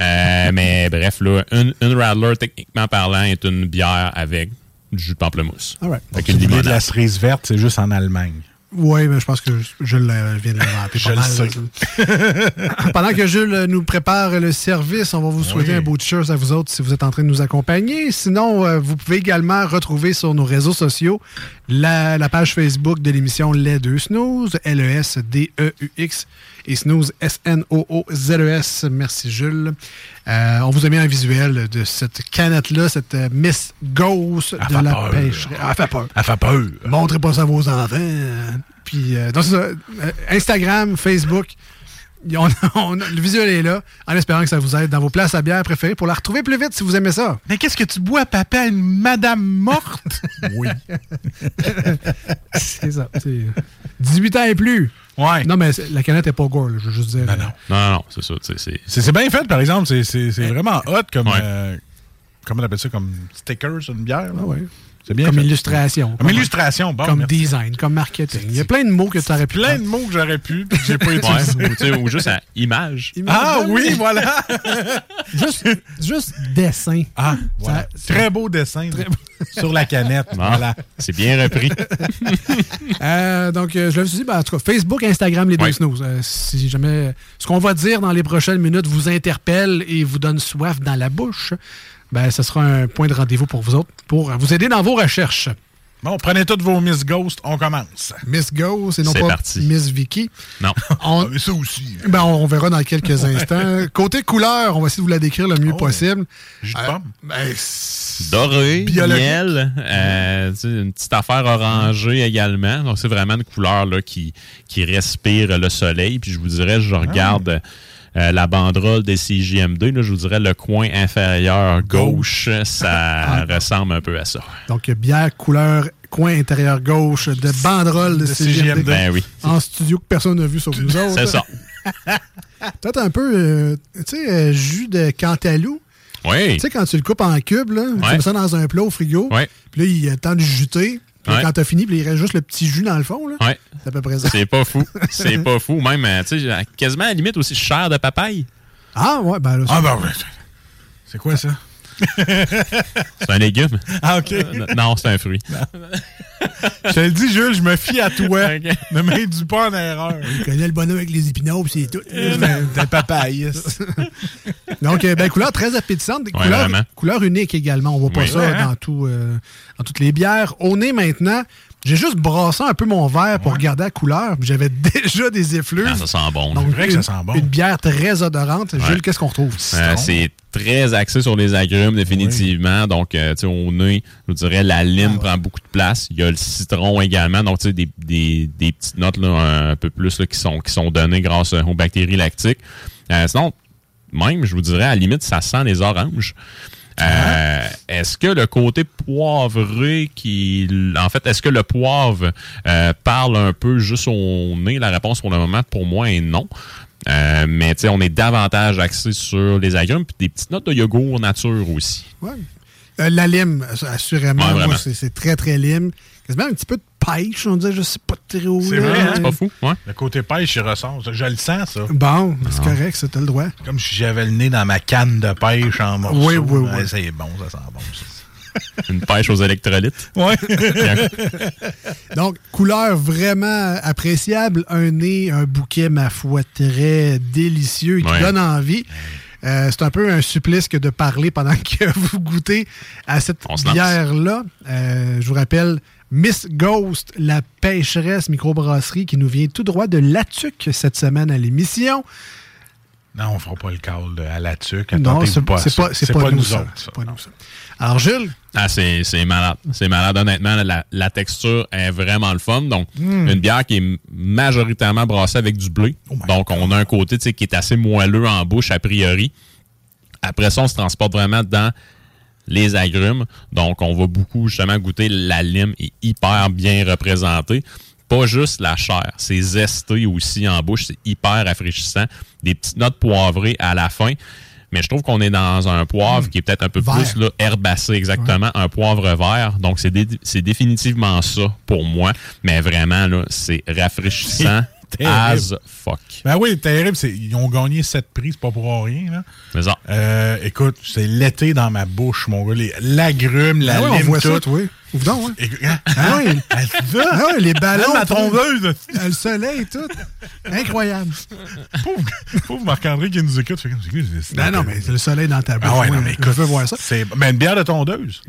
Euh, mais bref, là, une, une Radler, techniquement parlant, est une bière avec du jus de pamplemousse. All right. Avec Donc, une de la cerise verte, c'est juste en Allemagne. oui, mais je pense que je, je le- viens de l'inventer. Je pas le sais. Pendant que Jules nous prépare le service, on va vous souhaiter un beau t-shirt à vous autres si vous êtes en train de nous accompagner. Sinon, euh, vous pouvez également retrouver sur nos réseaux sociaux la, la page Facebook de l'émission Les Deux Snooze, L-E-S-D-E-U-X, et Snooze, S-N-O-O-Z-E-S. Merci Jules. Euh, on vous a mis un visuel de cette canette-là, cette euh, Miss Ghost de la peur. pêcherie. Elle fait peur. Elle fait peur. Montrez pas ça à vos enfants. Puis, euh, donc, c'est ça. Instagram, Facebook, on- on- le visuel est là, en espérant que ça vous aide dans vos places à bière préférées pour la retrouver plus vite si vous aimez ça. Mais qu'est-ce que tu bois, papa, une madame morte? oui. c'est ça. c'est 18 ans et plus. Ouais. Non, mais la canette est pas gore, là, je veux juste dire. Non, non. Non, non, c'est ça. c'est- bien fait, par exemple. C'est- vraiment hot comme. euh, comment on appelle ça? Comme sticker sur une bière? là? C'est bien Comme fait. illustration. Comme illustration, bon. Comme merci. design, comme marketing. Il y a plein de mots que tu aurais pu Plein prendre. de mots que j'aurais pu, puis que j'ai pas utilisé. ou, ou juste à image. Ah oui, voilà! juste, juste dessin. Ah, voilà. Ça- Très beau dessin sur la canette. Bon, Voilà. C'est bien repris. Euh, donc, euh, je l'avais dit, ben, en tout cas, Facebook, Instagram, les deux snooze. Euh, si jamais ce qu'on va dire dans les prochaines minutes vous interpelle et vous donne soif dans la bouche, ben, ce sera un point de rendez-vous pour vous autres, pour vous aider dans vos recherches. Bon, prenez toutes vos Miss Ghost, on commence. Miss Go, c'est non pas parti. Miss Vicky. Non. On, Ah, ça aussi. ben, on verra dans quelques instants. Côté couleur, on va essayer de vous la décrire le mieux Oh. possible. Jus de Euh, pomme. ben, Doré, miel, euh, une petite affaire orangée également. Donc, c'est vraiment une couleur là, qui, qui respire le soleil. Puis, je vous dirais, je regarde euh, la banderole des CJM2. Là, je vous dirais, le coin inférieur gauche, ça ressemble un peu à ça. donc, bière, couleur, coin intérieur gauche de banderole de, De CGMD. CGMD. Ben oui, En studio que personne n'a vu sauf nous autres. c'est ça. Peut-être un peu, euh, tu sais, euh, jus de cantalou. Oui. Tu sais, quand tu le coupes en cubes, là, tu mets ça dans un plat au frigo. Ouais. Puis là, il y a le temps de juter. Puis Ouais. quand t'as fini, puis il reste juste le petit jus dans le fond. Là. Ouais. C'est à peu près ça. C'est pas fou. C'est pas fou. Même, euh, tu sais, quasiment à la limite aussi chair de papaye. Ah, ouais, ben là, Ah, ben oui. C'est quoi ça? C'est un légume. Ah, OK. Euh, non, c'est un fruit. Je te le dis, Jules, je me fie à toi. Ok. Ne m'induis pas en erreur. il connaît le bonhomme avec les épinards, puis c'est tout. Des papayes. Donc, euh, ben, couleur très appétissante. Ouais, couleur, unique également. On voit pas Oui. ça Ouais, dans, tout, euh, dans toutes les bières. Au nez maintenant, j'ai juste brassé un peu mon verre pour regarder la couleur. J'avais déjà des effluves. Ah, ça sent bon. Donc, vrai que une, ça sent bon. Une bière très odorante. Jules, qu'est-ce qu'on retrouve? Euh, c'est très axé sur les agrumes, définitivement. Donc, euh, tu sais, au nez, je vous dirais, la lime prend beaucoup de place. Il y a le citron également. Donc, tu sais, des, des, des petites notes là, un peu plus là, qui, sont, qui sont données grâce aux bactéries lactiques. Euh, sinon, même, je vous dirais, à la limite, ça sent les oranges. Euh, est-ce que le côté poivré qui en fait est-ce que le poivre euh, parle un peu juste au nez? La réponse pour le moment pour moi est non Euh, mais tu sais on est davantage axé sur les agrumes puis des petites notes de yogourt nature aussi Ouais. La lime, assurément. Ouais, c'est très, très lime. Quasiment un petit peu de pêche, on dirait, je sais pas trop. C'est là. vrai, hein? C'est pas fou, ouais. Le côté pêche, il ressort. Je le sens, ça. Bon, c'est Ah. correct, ça, t'as le droit. Comme si j'avais le nez dans ma canne de pêche en morceaux. Oui, oui, Ouais, oui. C'est bon, ça sent bon. ça. Une pêche aux électrolytes. Ouais. Donc, couleur vraiment appréciable. Un nez, un bouquet, ma foi, très délicieux qui Ouais. donne envie. Euh, c'est un peu un supplice que de parler pendant que vous goûtez à cette bière-là. Euh, je vous rappelle, Miss Ghost, la pêcheresse microbrasserie qui nous vient tout droit de Latuc cette semaine à l'émission. Non, on fera pas le call de- à la tuque. Non, c'est pas pas, c'est pas, nous, ça. autres, ça. Pas nous, ça. Alors, Jules, Ah, c'est c'est malade. C'est malade, honnêtement. La, la texture est vraiment le fun. Donc, Mm. une bière qui est majoritairement brassée avec du blé. Oh Donc, on a un côté qui est assez moelleux en bouche a priori. Après ça, on se transporte vraiment dans les agrumes. Donc, on va beaucoup justement goûter la lime est hyper bien représentée. Pas juste la chair, c'est zesté aussi en bouche, c'est hyper rafraîchissant. Des petites notes poivrées à la fin. Mais je trouve qu'on est dans un poivre qui est peut-être un peu Vert. plus là, herbacé, exactement, un poivre vert. Donc, c'est dé- définitivement ça pour moi. Mais vraiment, là, c'est rafraîchissant. as fuck. Ben oui, terrible. Ils ont gagné sept prix, c'est pas pour rien. Là. Mais ça. Euh, écoute, c'est l'été dans ma bouche, mon gars. Les- L'agrume, la ouais, on lime, voit tout. ça, oui. Ouvre donc. Et- hein? Ah oui, Ah, ah oui, les ballons. Tout. tondeuse. Le soleil et tout. Incroyable. Pauvre, pauvre Marc-André qui nous écoute. fait comme, Non, non, mais c'est le soleil dans ta bouche. Ah ouais, non, mais je écoute, veux voir ça. C'est ben, une bière de tondeuse.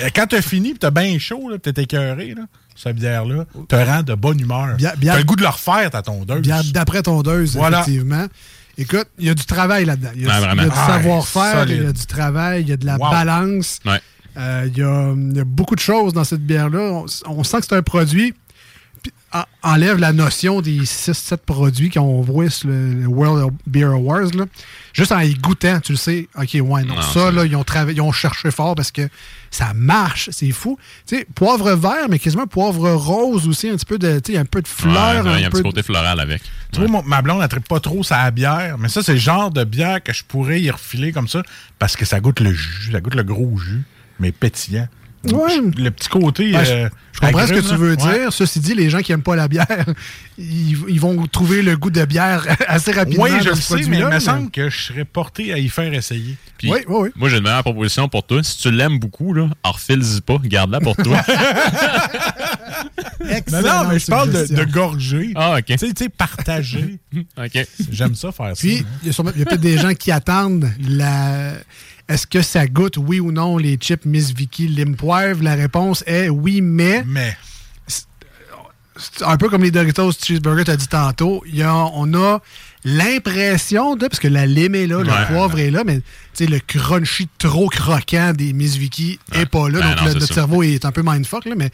Euh, Quand t'as fini t'as bien chaud, t'es écœuré, là, cette bière-là, te rend de bonne humeur. Bière- bière- T'as le goût de le refaire, ta tondeuse. Bien d'après tondeuse, Voilà. effectivement. Écoute, il y a du travail là-dedans. Il y a, Ouais, du- vraiment. il y a du Ah, savoir-faire, solide. il y a du travail, il y a de la Wow. balance. Ouais. Euh, il, y a, il y a beaucoup de choses dans cette bière-là. On, on sent que c'est un produit. enlève la notion des 6-7 produits qu'on voit sur le, le World Beer Awards. Là. Juste en y goûtant, tu le sais, OK, ouais, non, Non, ça, là, ils ont, travaillé, ils ont cherché fort parce que ça marche, c'est fou. Tu sais, poivre vert, mais quasiment poivre rose aussi, un petit peu de, tu sais, un peu de fleurs. Ouais, il y a un peu petit de- côté floral avec. Tu vois, mon- ma blonde, elle pas trop sa bière, mais ça, c'est le genre de bière que je pourrais y refiler comme ça parce que ça goûte le jus, ça goûte le gros jus, mais pétillant. Ouais. Le petit côté. Ben, je- euh, je comprends ce que tu veux là. Ouais. dire. Ceci dit, les gens qui n'aiment pas la bière, ils, ils vont trouver le goût de bière assez rapidement. Oui, je le sais, mais il me semble que je serais porté à y faire essayer. Puis, Oui, oui, oui. Moi, j'ai une meilleure proposition pour toi. Si tu l'aimes beaucoup, là, refile-y pas. Garde-la pour toi. Non, Excellente non, mais je parle de, gorger. ah, OK. Tu sais, tu sais, partager. OK. J'aime ça faire Puis, ça. il y a, sûrement- il y a peut-être des gens qui attendent la. Est-ce que ça goûte, oui ou non, les chips Miss Vicky lime poivre? La réponse est oui, mais Mais, un peu comme les Doritos Cheeseburger, tu as dit tantôt, il y a- on a l'impression de, parce que la lime est là, le Ouais. poivre est là, mais tu sais, le crunchy trop croquant des Miss Vicky Ouais. est pas là. Ben donc, non, le- notre ça. cerveau est un peu mindfuck, là, mais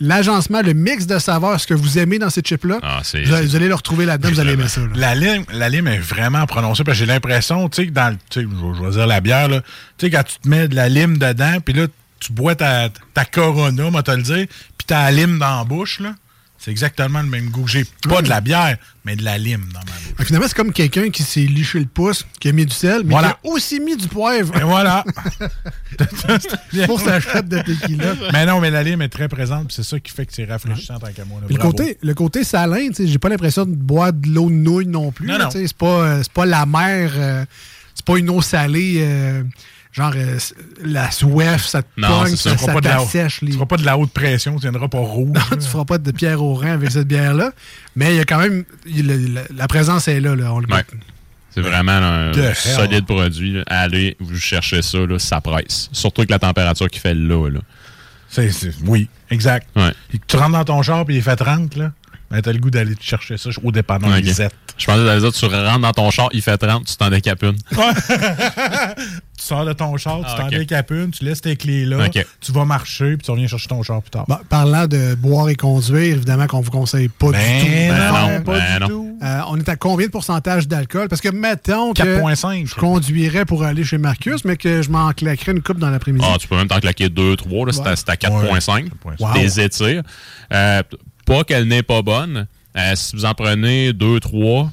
l'agencement, le mix de saveurs, ce que vous aimez dans ces chips-là, Ah, c'est. vous, allez- vous allez le retrouver là-dedans, vous allez aimer ça. là. la lime, la lime est vraiment prononcée parce que j'ai l'impression, tu sais, que dans le. Tu sais, je vais- dire la bière, là. Tu sais, quand tu te mets de la lime dedans, puis là, tu bois ta, ta Corona, moi, te le dire, puis t'as la lime dans la bouche, là. C'est exactement le même goût. J'ai pas de la bière, mais de la lime que Finalement, c'est comme quelqu'un qui s'est liché le pouce, qui a mis du sel, mais Voilà. qui a aussi mis du poivre Et voilà. pour sa shot de tequila. mais non, mais la lime est très présente, c'est ça qui fait que c'est rafraîchissant tant qu'à moi. là. Le côté, le côté salin, tu sais, j'ai pas l'impression de boire de l'eau de nouille non plus. Non, non. C'est pas, euh, pas la mer, euh, c'est pas une eau salée, euh, genre euh, la soif, ça te Non, pogne, ça. ça, Tu feras ça pas de la- t'assèche. Tu feras pas de la haute pression, tu viendras pas rouge. Non, tu feras pas de pierre au rein avec cette bière-là. Mais il y a quand même, il- le- la, présence est là, là on le Ouais. C'est vraiment un The hell. solide produit. là. Allez, vous cherchez ça, là, ça presse. Surtout avec la température qu'il fait là. là. Oui, exact. Ouais. Tu rentres dans ton char puis il fait 30, là. Ben, t'as le goût d'aller te chercher ça au dépanneur Ok. Lisette. Je pensais que dire, tu rentres dans ton char, il fait 30, tu t'en décapes une. Tu sors de ton char, tu Ah, t'en ok. décapes une, tu laisses tes clés là, tu vas marcher puis tu reviens chercher ton char plus tard. Bon, parlant de boire et conduire, évidemment qu'on vous conseille pas Ben du tout. non, Euh, ben pas non. du tout. Euh, on est à combien de pourcentage d'alcool? Parce que mettons que 4.5. je conduirais pour aller chez Marcus, mais que je m'en claquerais une coupe dans l'après-midi. Ah, tu peux même t'en claquer 2, 3, là, c'est à- c'est à 4.5. Wow. Des étires. Euh, pas qu'elle n'est pas bonne. Euh, si vous en prenez 2, 3,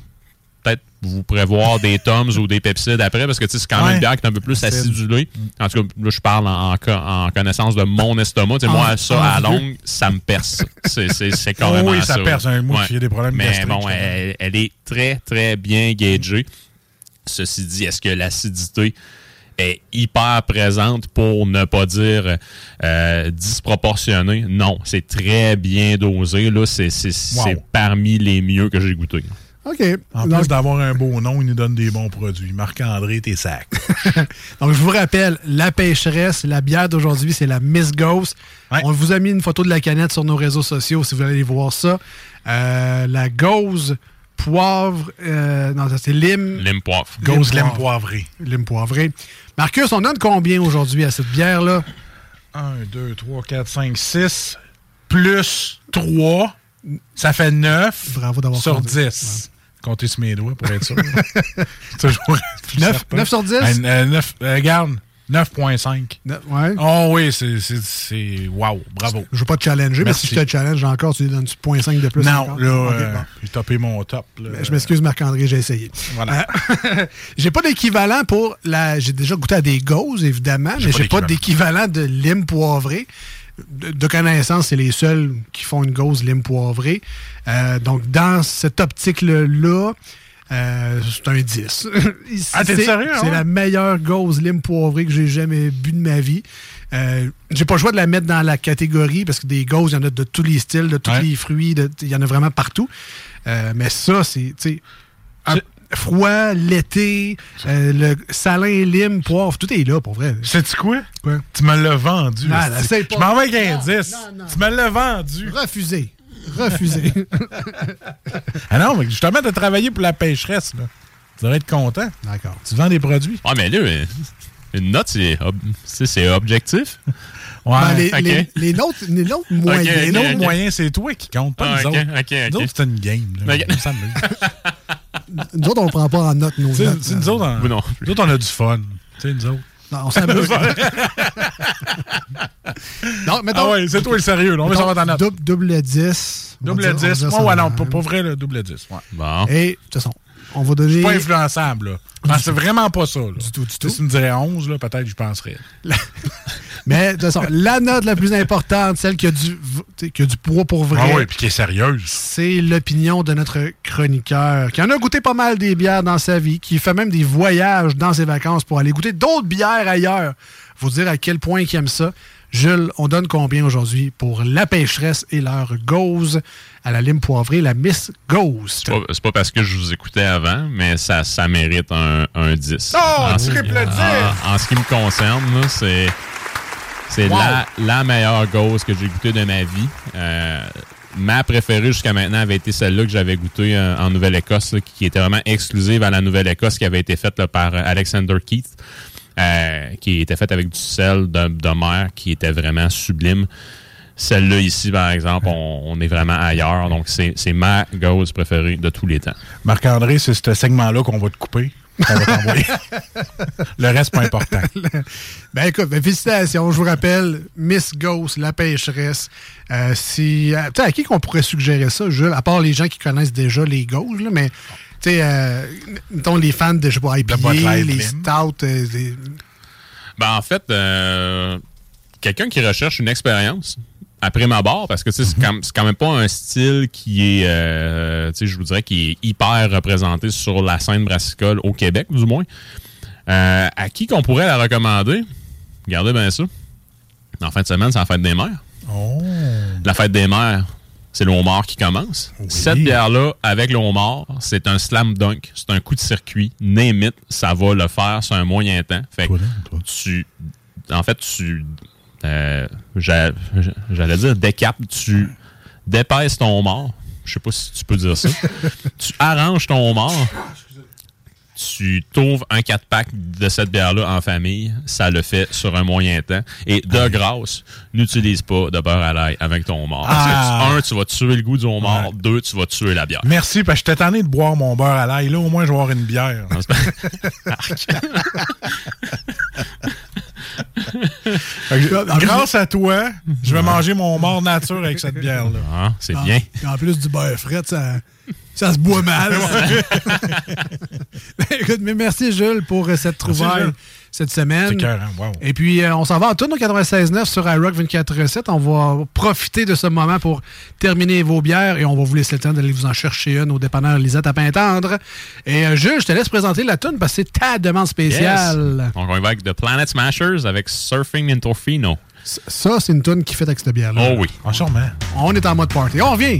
peut-être vous prévoir des Toms ou des Pepsides après, parce que c'est quand même Ouais. une bière qui est un peu plus acidulée. En tout cas, là, je parle en, en co- en connaissance de mon estomac. Moi, Ah, ça, ah, à longue, ça me perce. C'est- carrément oui, ça ça. perce. hein. Moi, Ouais. j'ai des problèmes Mais bon, elle, elle est très, très bien gagée. Ceci dit, est-ce que l'acidité est hyper présente pour ne pas dire euh, disproportionnée? Non, c'est très bien dosé. Là, c'est c'est- c'est Wow. parmi les mieux que j'ai goûté. OK. En Donc- plus d'avoir un beau nom, il nous donne des bons produits. Marc-André, t'es sac. Donc, je vous rappelle, la pêcheresse, la bière d'aujourd'hui, c'est la Miss Ghost. On vous a mis une photo de la canette sur nos réseaux sociaux si vous voulez aller voir ça. Euh, la gauze poivre. euh, non, ça c'est lime. Lime poivre. Gauze lime poivre. poivré. Lime poivré. Marcus, on donne combien aujourd'hui à cette bière-là? 1, 2, 3, 4, 5, 6, plus 3, ça fait 9 Bravo d'avoir sur compté. 10. Comptez sur mes doigts pour être sûr. Toujours plus Neuf- certain. neuf sur 10? Euh, euh, neuf- euh, regarde, 9.5. Ouais. Oh oui, c'est-. Wow, bravo. Je veux pas te challenger, mais si je te challenge encore, tu lui donnes 0.5 de plus. Non, là, Ok, euh, bon. j'ai topé mon top. là. Ben, Je m'excuse, Marc-André, j'ai essayé. Voilà. Euh, j'ai pas d'équivalent pour la. J'ai déjà goûté à des gauzes, évidemment, mais j'ai pas d'équivalent de lime poivré. De, de connaissance, c'est les seuls qui font une gauze lime poivré. Euh, donc, dans cette optique-là, euh, c'est un 10. Ah, t'es C'est- sérieux, C'est hein? la meilleure gauze lime poivrée que j'ai jamais bu de ma vie. Euh, j'ai pas le choix de la mettre dans la catégorie parce que des gauzes, il y en a de tous les styles, de tous Ouais. les fruits, il y en a vraiment partout. Euh, mais ça, c'est tu sais, un- froid, l'été, euh, le salin, lime, poivre, tout est là pour vrai. Sais-tu quoi? Quoi? Tu me l'as vendu. Non, non, pas. Je m'en vais avec un Non, 10. Tu me l'as vendu. Refusé. Refusé. ah non, mais justement, de travailler pour la pêcheresse, là. Tu devrais être content. D'accord. Tu vends des produits. Ouais, mais là, euh, une note, c'est ob- c'est- c'est objectif. Ouais. Ben, les, Ok. les, les les Les c'est toi qui compte, pas Ah, nous ok, autres. ok, Nous autres, c'est une game. Là. Nous autres, on prend pas en note nos notes. nous autres, on, non. nous autres, on a du fun. Tu sais, nous autres. Non, on s'amuse. non, mettons, Ah ouais, c'est toi le sérieux. là. On mettons, ta note. double, double 10. On va Double dire- on va 10. dire Ouais, non, pour, pour vrai, le double 10. Ouais. Bon. Et, de toute façon, on va Je donner. suis pas influençable, là. Non, c'est vraiment pas ça, là. Du tout, du tout. Si tu me dirais 11, là, peut-être je penserais. Mais de toute façon, la note la plus importante, celle qui a du, qui a du poids pour vrai, Ah oui, puis qui est sérieuse. c'est l'opinion de notre chroniqueur, qui en a goûté pas mal des bières dans sa vie, qui fait même des voyages dans ses vacances pour aller goûter d'autres bières ailleurs. Faut dire à quel point il aime ça. Jules, on donne combien aujourd'hui pour la pêcheresse et leur gauze à la lime poivrée, la Miss Ghost? C'est pas, pas parce que je vous écoutais avant, mais ça, ça mérite un, un 10. Oh, en, triple 10! en- en ce qui me concerne, là, c'est c'est Wow. la, la meilleure gauze que j'ai goûtée de ma vie. Euh, ma préférée jusqu'à maintenant avait été celle-là que j'avais goûtée euh, en Nouvelle-Écosse, là, qui était vraiment exclusive à la Nouvelle-Écosse, qui avait été faite là, par Alexander Keith, euh, qui était faite avec du sel de, de mer, qui était vraiment sublime. Celle-là ici, par exemple, on, on est vraiment ailleurs. Donc, c'est c'est ma gauze préférée de tous les temps. Marc-André, c'est ce segment-là qu'on va te couper. On va t'envoyer. Le reste, pas important. Ben écoute, ben, félicitations. Je vous rappelle, Miss Ghost, la pêcheresse. Euh, si, euh, tu sais, à qui qu'on pourrait suggérer ça, Jules, à part les gens qui connaissent déjà les Ghosts, là, mais tu sais, euh, mettons les fans de, je sais pas, IPA, Bud Light les Lim. stouts, euh, des- Ben, en fait, euh, quelqu'un qui recherche une expérience après ma barre, parce que c'est quand, c'est quand même pas un style qui est, euh, je vous dirais, qui est hyper représenté sur la scène brassicole au Québec, du moins. Euh, à qui qu'on pourrait la recommander? Regardez bien ça. En fin de semaine, c'est la fête des mères. Oh. La fête des mères, c'est le homard qui commence. Cette bière-là, avec le homard, c'est un slam dunk. C'est un coup de circuit. Name it, ça va le faire sur un moyen temps. Fait que tu. En fait, tu. Euh, j'a- J'allais dire décap, tu dépèces ton homard. Je sais pas si tu peux dire ça. tu arranges ton homard. Tu trouves un 4-pack de cette bière-là en famille, ça le fait sur un moyen temps. Et de grâce, n'utilise pas de beurre à l'ail avec ton. Parce que Ah. un, tu vas tuer le goût du homard. Deux, tu vas tuer la bière. Merci, parce que j'étais tanné de boire mon beurre à l'ail. Là, au moins, je vais avoir une bière. Grâce à toi, je vais manger mon mort nature avec cette bière-là. Ah, c'est Ah, bien. puis En plus du beurre fret, ça, Ça se boit mal. Ben, écoute, mais merci Jules pour euh, cette trouvaille Jules. Cette semaine. C'est écœurant, wow. Et puis, euh, on s'en va en tourne au 96.9 sur iRock 24.7. On va profiter de ce moment pour terminer vos bières et on va vous laisser le temps d'aller vous en chercher une au dépanneur Lisette à Pintendre. Et euh, Jules, je te laisse présenter la tune parce que c'est ta demande spéciale. Yes. Donc, on y va avec The Planet Smashers avec Surfing Interfino. Ça, c'est une tune qui fait avec cette bière-là. Oh oui. Ah, sûrement. On est en mode party. On revient.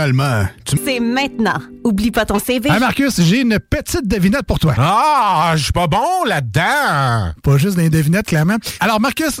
Finalement, tu C'est maintenant. Oublie pas ton CV. Marcus, j'ai une petite devinette pour toi. Ah, je suis pas bon là-dedans. Pas juste des devinettes, clairement. Alors, Marcus,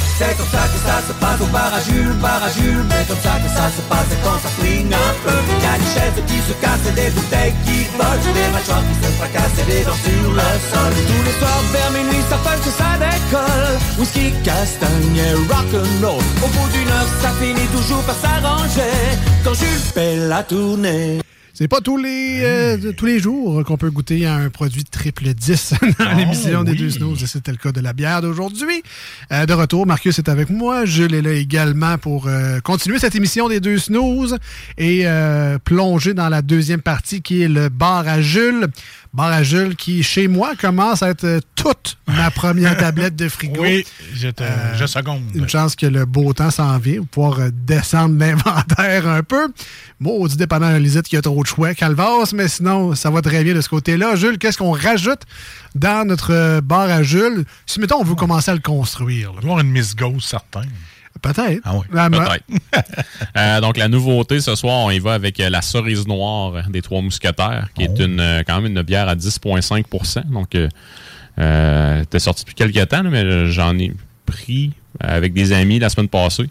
C'est comme ça que ça se passe au bar à Jules, bar à Jules. C'est comme ça que ça se passe quand ça flingue un peu. Y a des chaises qui se cassent et des bouteilles qui volent. Des mâchoires qui se fracassent et des dents sur le sol. Tous les soirs vers minuit, ça punch et ça décolle. Whisky, castagne et rock'n'roll. Au bout d'une heure, ça finit toujours par s'arranger. Quand Jules fait la tournée. C'est pas tous les, euh, tous les jours qu'on peut goûter à un produit triple 10 dans Oh, l'émission des oui. deux snooze. Et C'était le cas de la bière d'aujourd'hui. Euh, de retour, Marcus est avec moi. Jules est là également pour euh, continuer cette émission des deux snooze et euh, plonger dans la deuxième partie qui est le bar à Jules. Bar à Jules qui, chez moi, commence à être euh, toute ma première tablette de frigo. Oui, je, te, Euh, je seconde. Une chance que le beau temps s'en vient pour pouvoir euh, descendre l'inventaire un peu. Maudit dépendant de Lisette qui a trop de choix, Calvas, mais sinon, ça va très bien de ce côté-là. Jules, qu'est-ce qu'on rajoute dans notre bar à Jules? Si, mettons, on veut commencer à le construire. Y avoir une Miss Ghost, certain. Peut-être. Ah oui. Peut-être. Euh, donc, la nouveauté ce soir, on y va avec euh, la cerise noire des Trois Mousquetaires, qui est une, euh, quand même une bière à 10,5% Donc, euh, t'es sorti depuis quelques temps, là, mais j'en ai pris avec des amis la semaine passée.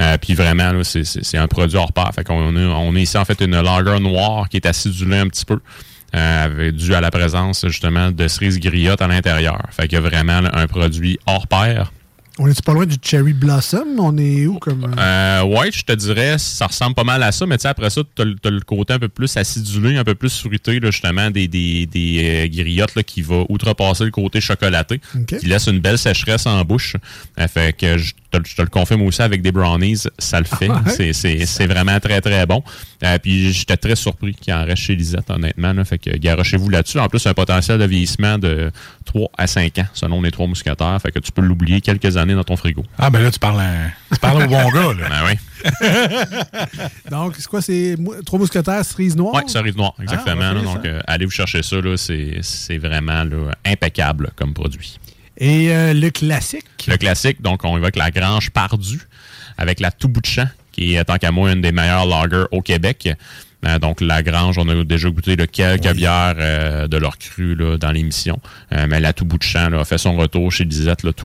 Euh, puis vraiment, c'est- un produit hors pair. Fait qu'on a, on a ici en fait une lager noire qui est acidulée un petit peu. Euh, dû à la présence justement de cerises griottes à l'intérieur. Fait qu'il y a vraiment là, un produit hors pair. On est-tu pas loin du Cherry Blossom? On est où comme. euh, Euh, ouais, je te dirais, ça ressemble pas mal à ça, mais tu sais, après ça, tu as, le côté un peu plus acidulé, un peu plus fruité, là, justement, des, des, des euh, griottes là, qui va outrepasser le côté chocolaté, qui laisse une belle sécheresse en bouche. Euh, fait que je te, je te le confirme aussi avec des brownies, ça le fait. Ah ouais? C'est- vraiment très, très bon. Euh, puis j'étais très surpris qu'il en reste chez Lisette, honnêtement. Là, fait que garochez-vous là-dessus. En plus, un potentiel de vieillissement de 3 à 5 ans, selon les trois mousquetaires. Fait que tu peux l'oublier quelques années dans ton frigo. Ah, ben là, tu parles, à- tu parles au bon gars, là. Ben oui. Donc, c'est quoi? C'est Trois mousquetaires, cerise noire? Oui, cerise noire, exactement. Ah, faire donc, euh, allez vous chercher ça. là, C'est vraiment là, impeccable comme produit. Et euh, le classique? Le classique, donc, on évoque la Grange Pardue avec la Tout bout de champ, qui est, tant qu'à moi, une des meilleures lagers au Québec. Euh, donc, la Grange, on a déjà goûté là, quelques bières euh, de leur cru là, dans l'émission. Euh, mais la Tout bout de champ là, a fait son retour chez Lisette. Là, tout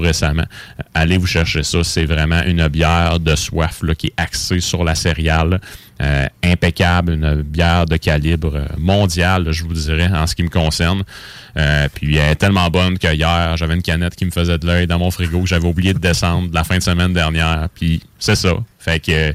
Récemment. Allez vous chercher ça. C'est vraiment une bière de soif là, qui est axée sur la céréale. Euh, impeccable, une bière de calibre euh, mondial, je vous dirais, en ce qui me concerne. Euh, puis elle est tellement bonne que hier, j'avais une canette qui me faisait de l'œil dans mon frigo que j'avais oublié de descendre la fin de semaine dernière. Puis c'est ça. Fait que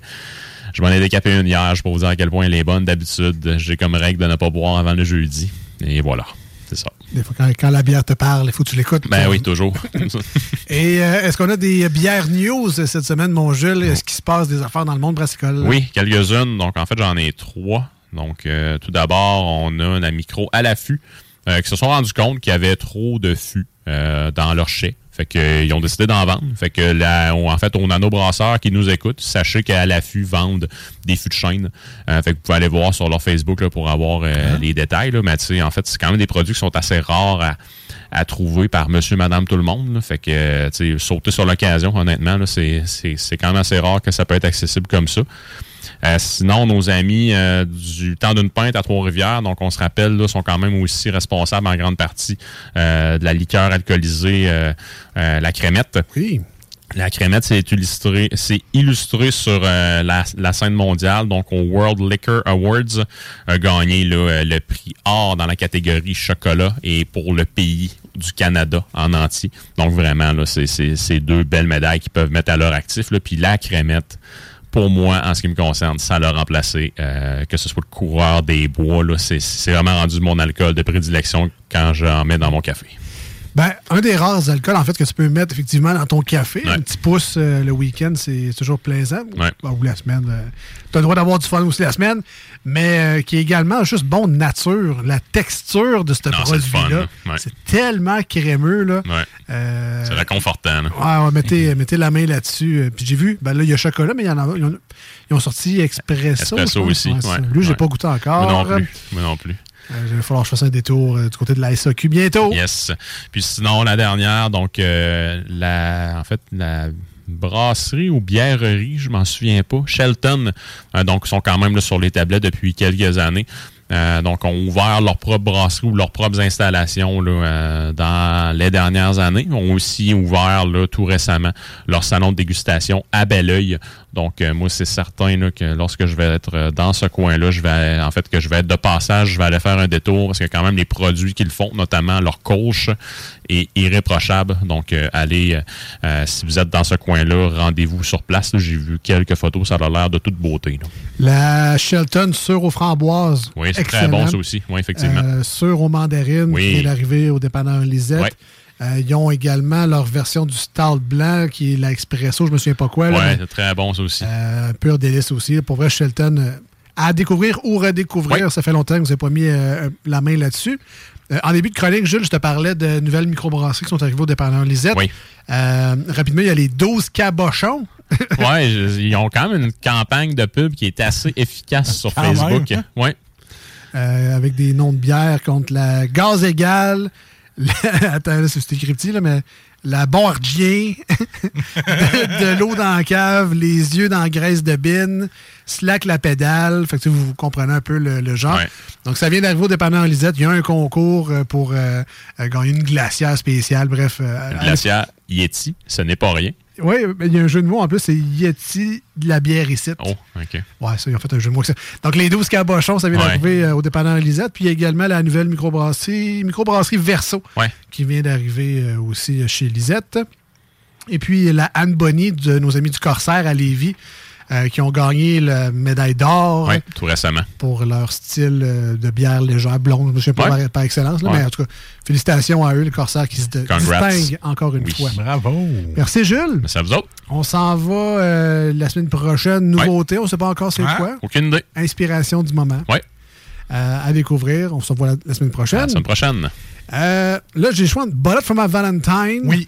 je m'en ai décapé une hier, peux vous dire à quel point elle est bonne. D'habitude, j'ai comme règle de ne pas boire avant le jeudi. Et voilà, c'est ça. Des fois, quand, quand la bière te parle, il faut que tu l'écoutes. Ben oui, toujours. Et euh, est-ce qu'on a des bières news cette semaine, mon Jules? Est-ce qu'il se passe des affaires dans le monde brassicole? Oui, quelques-unes. Donc, en fait, j'en ai trois. Donc, euh, tout d'abord, on a un micro à l'affût euh, qui se sont rendus compte qu'il y avait trop de fûts dans leur chai. Fait qu'ils ont décidé d'en vendre. Fait que là, on- en fait, aux nano-brasseurs qui nous écoutent, sachez qu'à l'affût vendent des fûts de. Euh, fait que vous pouvez aller voir sur leur Facebook là, pour avoir euh, les détails. Là. Mais tu sais, en fait, c'est quand même des produits qui sont assez rares à, à trouver par monsieur, madame, tout le monde. là. Fait que, euh, tu sais, sauter sur l'occasion, honnêtement, là, c'est c'est- c'est quand même assez rare que ça peut être accessible comme ça. Euh, sinon, nos amis euh, du temps d'une pinte à Trois-Rivières, donc on se rappelle, là, sont quand même aussi responsables en grande partie euh, de la liqueur alcoolisée, la crémette. Oui. La crémette, c'est illustré, c'est illustré sur euh, la, la scène mondiale, donc au World Liquor Awards, a gagné là, le prix or dans la catégorie chocolat et pour le pays du Canada en entier. Donc vraiment, là, c'est, deux belles médailles qu'ils peuvent mettre à leur actif. Là. Puis la crémette, pour moi, en ce qui me concerne, ça l'a remplacé, euh, que ce soit le coureur des bois, là, c'est, c'est vraiment rendu mon alcool de prédilection quand j'en mets dans mon café. Ben, un des rares alcools, en fait, que tu peux mettre effectivement dans ton café. Un petit pouce euh, le week-end, c'est toujours plaisant. Ouais. Ben, ou la semaine. tu as le droit d'avoir du fun aussi la semaine. Mais euh, qui est également juste bon de nature. La texture de ce c'est produit-là. Ouais. C'est tellement crémeux. Là. Ouais. Euh, C'est réconfortant. là. Mettez, mettez la main là-dessus. Euh, Puis j'ai vu, ben là, il y a chocolat, mais il y en a. Ils ont, ils ont sorti je pense. aussi, Lui, j'ai pas goûté encore. Moi non plus. Moi non plus. Euh, il va falloir fasse un détour euh, du côté de la SAQ bientôt. Yes. Puis sinon, la dernière, donc, euh, la, en fait, la brasserie ou bièrerie, je m'en souviens pas, Shelton, euh, donc, sont quand même sur les tablettes depuis quelques années. Euh, donc, ont ouvert leur propre brasserie ou leurs propres installations là, euh, dans les dernières années. Ils ont aussi ouvert là, tout récemment leur salon de dégustation à Belleuil. Donc, euh, moi, c'est certain là, que lorsque je vais être euh, dans ce coin-là, je vais, en fait, que je vais être de passage, je vais aller faire un détour parce que quand même les produits qu'ils font, notamment leur coach, est irréprochable. Donc, euh, allez, euh, euh, si vous êtes dans ce coin-là, rendez-vous sur place. J'ai vu quelques photos, ça a l'air de toute beauté. là. La Shelton sur aux framboises. Oui, c'est très bon ça aussi. Oui, effectivement. Euh, sur aux mandarines, Oui. qui au dépanneur Lisette. Ouais. Euh, ils ont également leur version du stout blanc, qui est la Expresso, je me souviens pas quoi. là, ouais, mais, c'est très bon ça aussi. euh, pur délice aussi. Pour vrai, Shelton, euh, à découvrir ou redécouvrir. Ça fait longtemps que vous n'avez pas mis euh, la main là-dessus. En début de chronique, Jules, je te parlais de nouvelles microbrasseries qui sont arrivées au dépanneur Lisette. Oui. Rapidement, il y a les 12 cabochons. je- ils ont quand même une campagne de pub qui est assez efficace sur Quand Facebook. même, hein? Ouais. Avec des noms de bières contre la gaz égale. Attends, là, c'est écrit petit, là, mais la Bombardier, de, de l'eau dans la cave, les yeux dans la graisse de bine, slack la pédale. Fait que sais, vous comprenez un peu le, le genre. Ouais. Donc, ça vient d'arriver au dépanneur Lisette. Il y a un concours euh, pour euh, euh, gagner une glacière spéciale. Bref. euh, Le glaciaire Yeti, ce n'est pas rien. Oui, il y a un jeu de mots en plus, c'est Yeti de la bière ici. Oh, OK. Ouais, ça, ils ont fait un jeu de mots avec ça. Donc, les 12 cabochons, ça vient Ouais. d'arriver euh, au dépanneur Lisette. Puis, il y a également la nouvelle microbrasserie, microbrasserie Verso, Ouais. qui vient d'arriver euh, aussi euh, chez Lisette. Et puis, la Anne Bonny de nos amis du Corsaire à Lévis, euh, qui ont gagné la médaille d'or tout récemment. pour leur style euh, de bière légère blonde. Je ne sais pas Ouais. par, par excellence, là, Ouais. mais en tout cas, félicitations à eux, le Corsaire qui se distingue encore une Oui. fois. Bravo. Merci, Jules. C'est à vous autres? On s'en va euh, la semaine prochaine. Nouveauté, on ne sait pas encore c'est Ah. quoi. Aucune idée. Inspiration du moment. Euh, à découvrir. On se revoit la, la semaine À prochaine. la semaine prochaine. Euh, là, j'ai le choix de Bullet for my Valentine. Oui.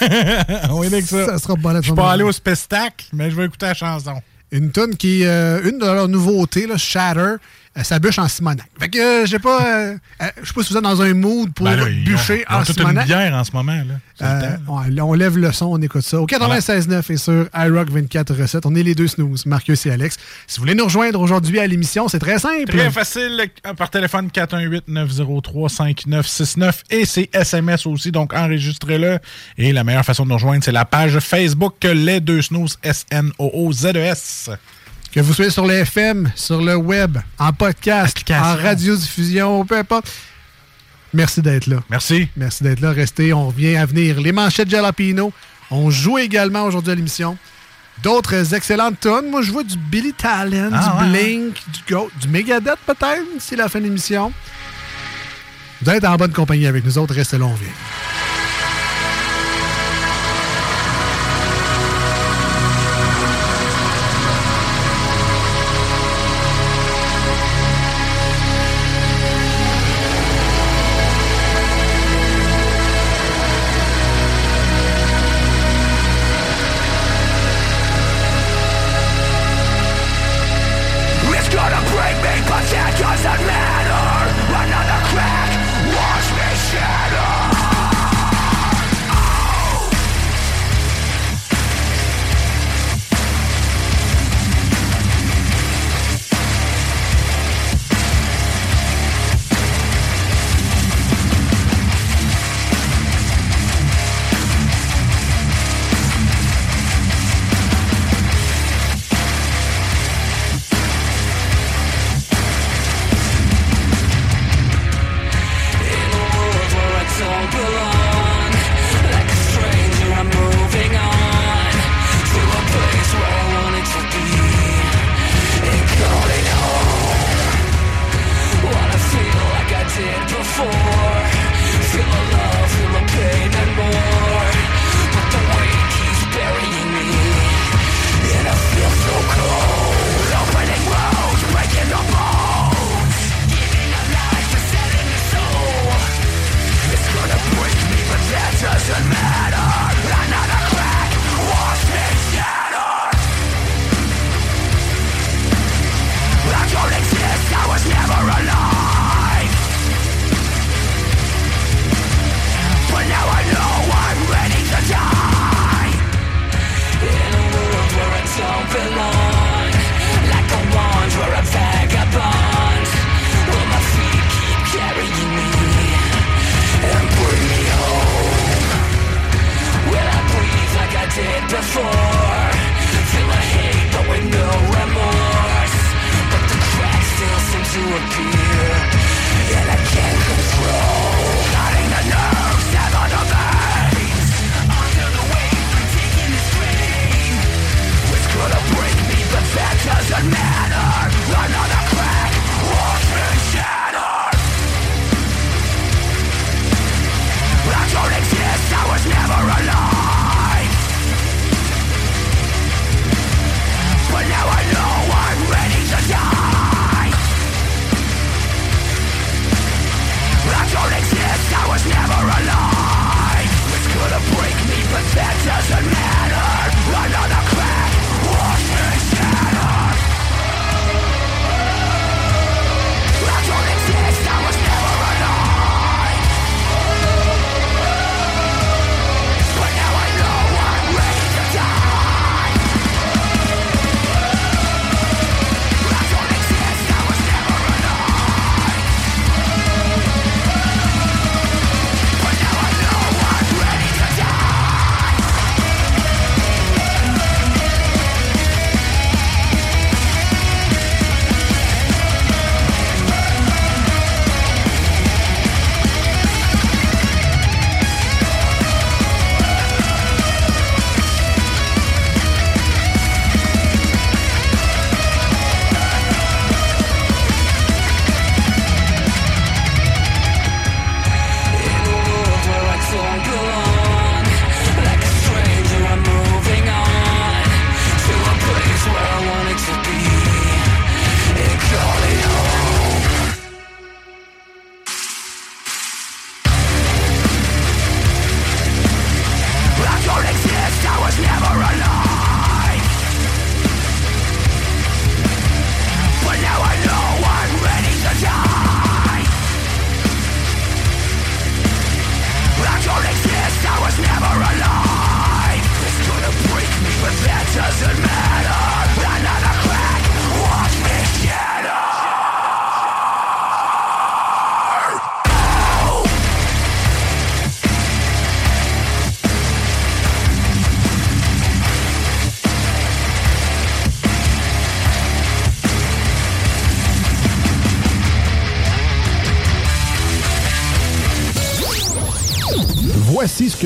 On est avec ça. Ça sera Bullet Je pas allé au spectacle, mais je vais écouter la chanson. Une tune qui est euh, une de leurs nouveautés, là, Shatter. Euh, ça bûche en Simonac. Fait que, euh, je sais pas, euh, je sais pas si vous êtes dans un mood pour Ben là, ils bûcher ont, ils ont en toute une bière en ce moment. Là. On lève le son, on écoute ça. Au 96.9 et sur iRock 24 recettes. On est les deux snooze, Marcus et Alex. Si vous voulez nous rejoindre aujourd'hui à l'émission, c'est très simple. Très facile par téléphone 418-903-5969 et c'est SMS aussi, donc enregistrez-le. Et la meilleure façon de nous rejoindre, c'est la page Facebook Les Deux Snooze, S-N-O-O-Z-E-S. Que vous soyez sur le FM, sur le web, en podcast, en radiodiffusion, peu importe. Merci d'être là. Merci. Merci d'être là. Restez, on revient à venir. Les manchettes Jalapino. On joue également aujourd'hui à l'émission. D'autres excellentes tonnes. Moi, je vois du Billy Talent, Ah, du ouais, Blink, du Go, du Megadeth peut-être, d'ici la fin de l'émission. Vous êtes en bonne compagnie avec nous autres. Restez là, on vient.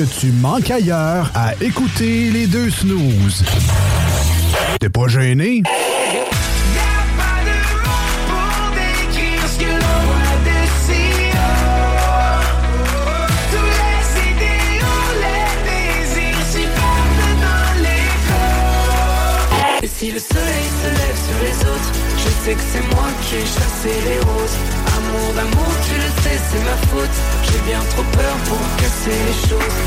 Que tu manques ailleurs à écouter les deux snooze. T'es pas gêné? si le soleil se lève sur les autres Je sais que c'est moi qui ai chassé les roses Amour d'amour, tu le sais, c'est ma faute J'ai bien trop peur pour casser les choses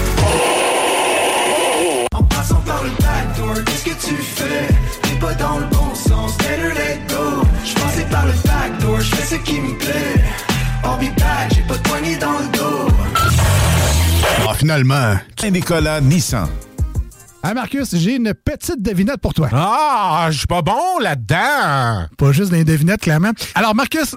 En passant par le backdoor, qu'est-ce que tu fais? T'es pas dans le bon sens, better let go Je passais par le backdoor, je fais ce qui me plaît be back, j'ai pas de poignée dans le dos Ah, finalement. Nicolas Nissan. Ah, Marcus, j'ai une petite devinette pour toi. Ah, je suis pas bon là-dedans. Pas juste des devinettes, clairement. Alors, Marcus,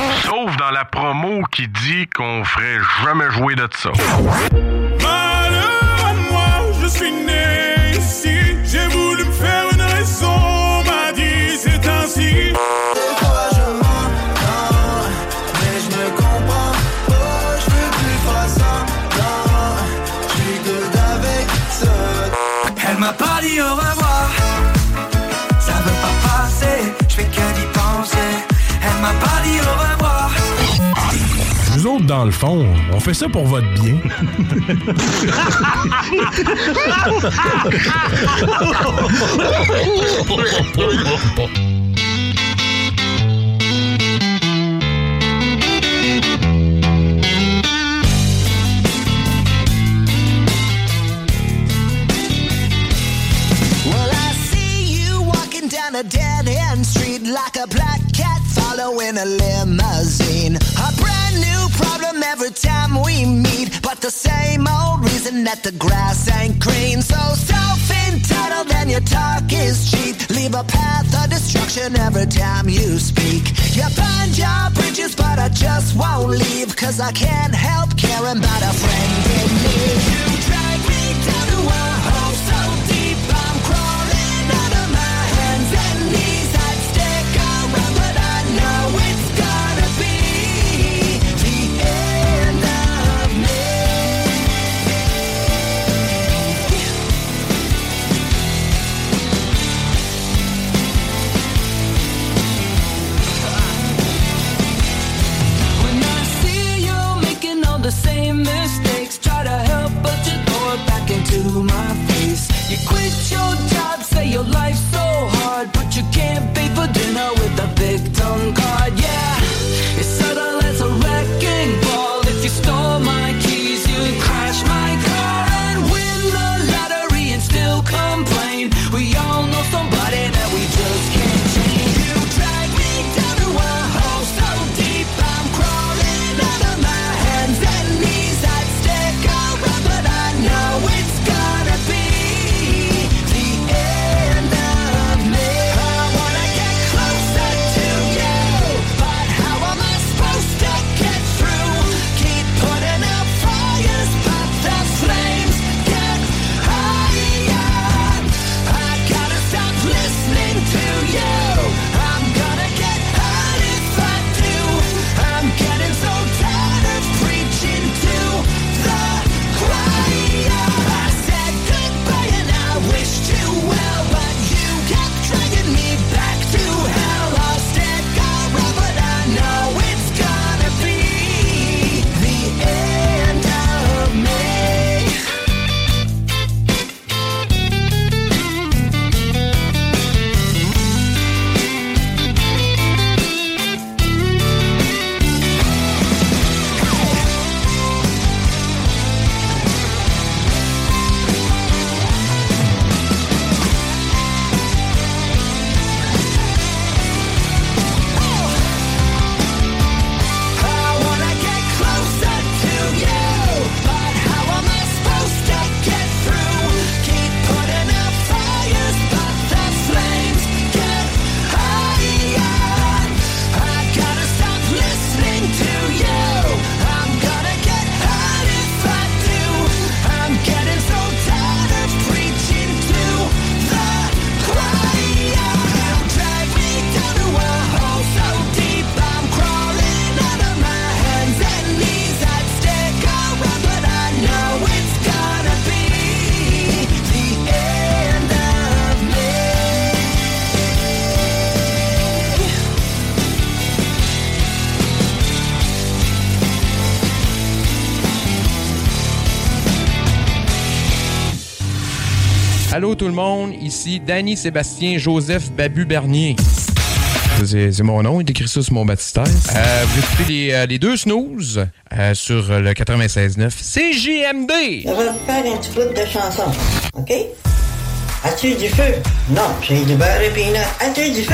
Sauf dans la promo qui dit qu'on ferait jamais jouer de ça. Malheur à moi, je suis né ici. J'ai voulu me faire une raison, on m'a dit c'est ainsi. Des fois je m'en mais dans le fond, on fait ça pour votre bien. a dead end street like a black cat following a limousine. the same old reason that the grass ain't green. So self-entitled and your talk is cheap. Leave a path of destruction every time you speak. You burn your bridges, but I just won't leave. Cause I can't help caring about a friend in need. to my face. You quit your job, say your life's Allô tout le monde, ici Danny Sébastien Joseph Babu Bernier. C'est mon nom, il décrit ça sur mon baptistère. Euh, vous écoutez les, euh, les deux snooze euh, sur le 96.9 CJMD. Je vais vous faire un petit bout de chanson, OK? As-tu du feu Non, j'ai du beurre et peanut. As-tu du feu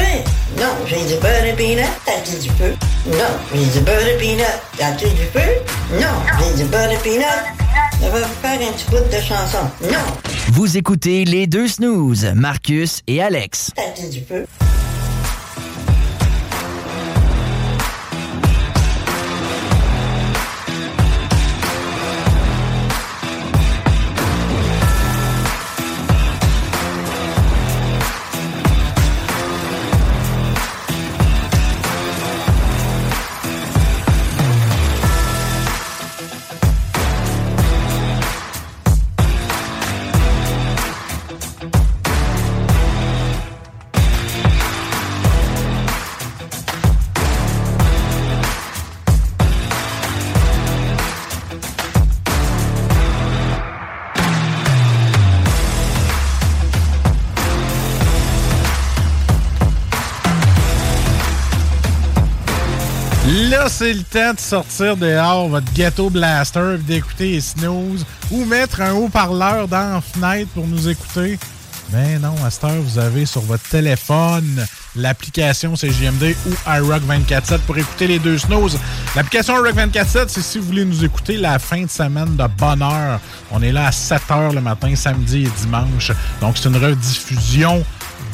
Non, j'ai du beurre et peanut. As-tu du feu Non, j'ai du beurre et peanut. As-tu du feu Non, j'ai du beurre et peanut. Ça va vous faire un petit bout de chanson. Non Vous écoutez les deux snooze, Marcus et Alex. As-tu du feu C'est le temps de sortir dehors votre ghetto blaster et d'écouter les snooze ou mettre un haut-parleur dans la fenêtre pour nous écouter, mais non, à cette heure, vous avez sur votre téléphone l'application CGMD ou iRock 24-7 pour écouter les deux snows. L'application iRock 24-7, c'est si vous voulez nous écouter la fin de semaine de bonne heure. On est là à 7 h le matin, samedi et dimanche. Donc, c'est une rediffusion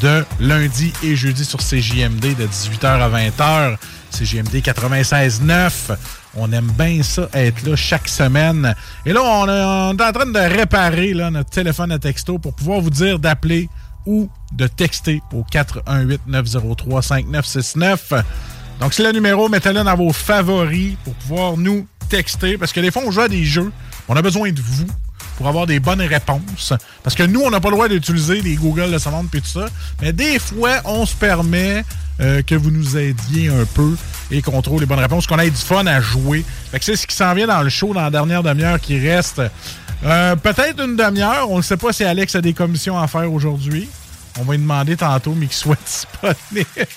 de lundi et jeudi sur CJMD de 18h à 20h. CJMD 96.9. On aime bien ça, être là chaque semaine. Et là, on est, en train de réparer notre téléphone à texto pour pouvoir vous dire d'appeler ou de texter au 418-903-5969. Donc, c'est le numéro. Mettez-le dans vos favoris pour pouvoir nous texter. Parce que des fois, on joue à des jeux. On a besoin de vous pour avoir des bonnes réponses. Parce que nous, on n'a pas le droit d'utiliser des Google de Savante et tout ça. Mais des fois, on se permet euh, que vous nous aidiez un peu et qu'on trouve les bonnes réponses, qu'on ait du fun à jouer. Fait que c'est ce qui s'en vient dans le show dans la dernière demi-heure qui reste. Euh, Peut-être une demi-heure. On ne sait pas si Alex a des commissions à faire aujourd'hui. On va lui demander tantôt, mais qu'il soit disponible.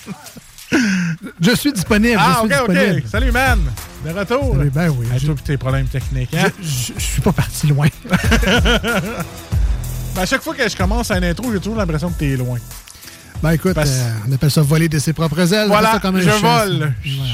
Je suis disponible. Ah, je suis ok, disponible. ok. Salut, man. De retour. Salut, ben oui. À et tes problèmes techniques. Hein? Je, je suis pas parti loin. Ben, à chaque fois que je commence un intro, j'ai toujours l'impression que t'es loin. Ben écoute, Parce- euh, on appelle ça voler de ses propres ailes. Voilà, ça comme un je vole. Voilà.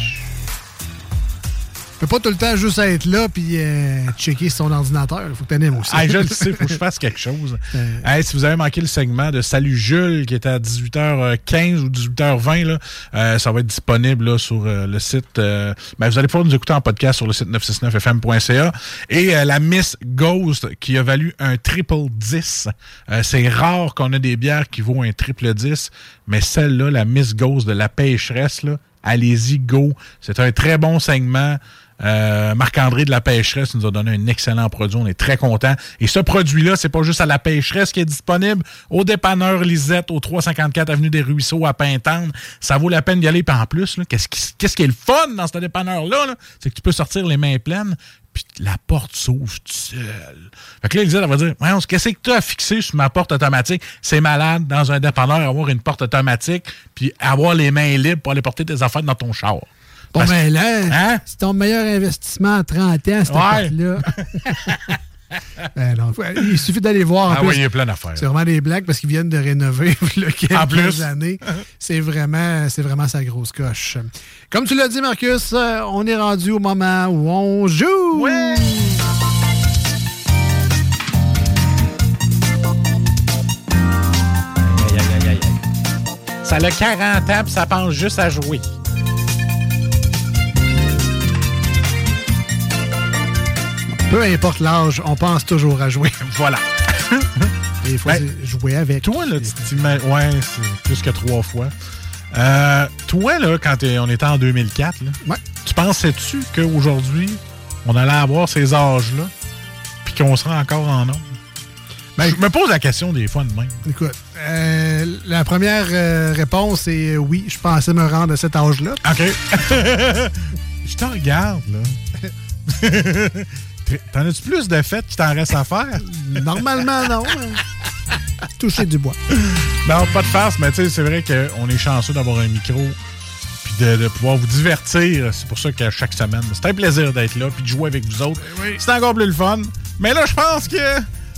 Peux pas tout le temps juste être là puis euh, checker son ordinateur. Il faut que tu aimes aussi. Ah, je le sais, faut que je fasse quelque chose. Hey, si vous avez manqué le segment de Salut Jules qui était à 18h15 ou 18h20, là, euh, ça va être disponible là, sur euh, le site. euh, ben, vous allez pouvoir nous écouter en podcast sur le site 969fm.ca. Et euh, la Miss Ghost qui a valu un triple 10. Euh, C'est rare qu'on ait des bières qui vaut un triple 10, mais celle-là, la Miss Ghost de la pêcheresse, là, allez-y, go. C'est un très bon segment. Euh, Marc-André de la Pêcheresse nous a donné un excellent produit. On est très content. Et ce produit-là, c'est pas juste à la Pêcheresse qui est disponible. Au dépanneur Lisette, au 354 Avenue des Ruisseaux à Pintendre. Ça vaut la peine d'y aller. Puis en plus, qu'est-ce qui, qu'est-ce qui est le fun dans ce dépanneur-là? là? C'est que tu peux sortir les mains pleines puis la porte s'ouvre toute seule. Fait que là, Lisette, elle va dire, Voyons, qu'est-ce que tu as fixé sur ma porte automatique? C'est malade, dans un dépanneur, avoir une porte automatique puis avoir les mains libres pour aller porter tes affaires dans ton char. Bon, ben là, Hein? c'est ton meilleur investissement à 30 ans, cette Ouais. là Ben non, il suffit d'aller voir. en Ah plus. oui, il y a plein d'affaires. C'est vraiment des blagues parce qu'ils viennent de rénover a quelques En plus. années. C'est vraiment, c'est vraiment sa grosse coche. Comme tu l'as dit, Marcus, euh, on est rendu au moment où on joue. Ça a 40 ans, puis ça pense juste à jouer. Peu importe l'âge, on pense toujours à jouer. Voilà. Il faut Ben, jouer avec. Toi, là, tu Ouais, c'est plus que trois fois. Euh, toi, là, quand on était en 2004, là, tu pensais-tu qu'aujourd'hui, on allait avoir ces âges-là, puis qu'on serait encore en nombre? Ben, je me pose la question des fois de même. Écoute, euh, la première euh, réponse est euh, oui, je pensais me rendre à cet âge-là. OK. je te regarde, là. T'en as-tu plus de fêtes qui t'en reste à faire? Normalement, non. Toucher du bois. Non, pas de farce, mais tu sais, c'est vrai qu'on est chanceux d'avoir un micro puis de, de pouvoir vous divertir. C'est pour ça qu'à chaque semaine, c'est un plaisir d'être là puis de jouer avec vous autres. C'est encore plus le fun. Mais là, je pense que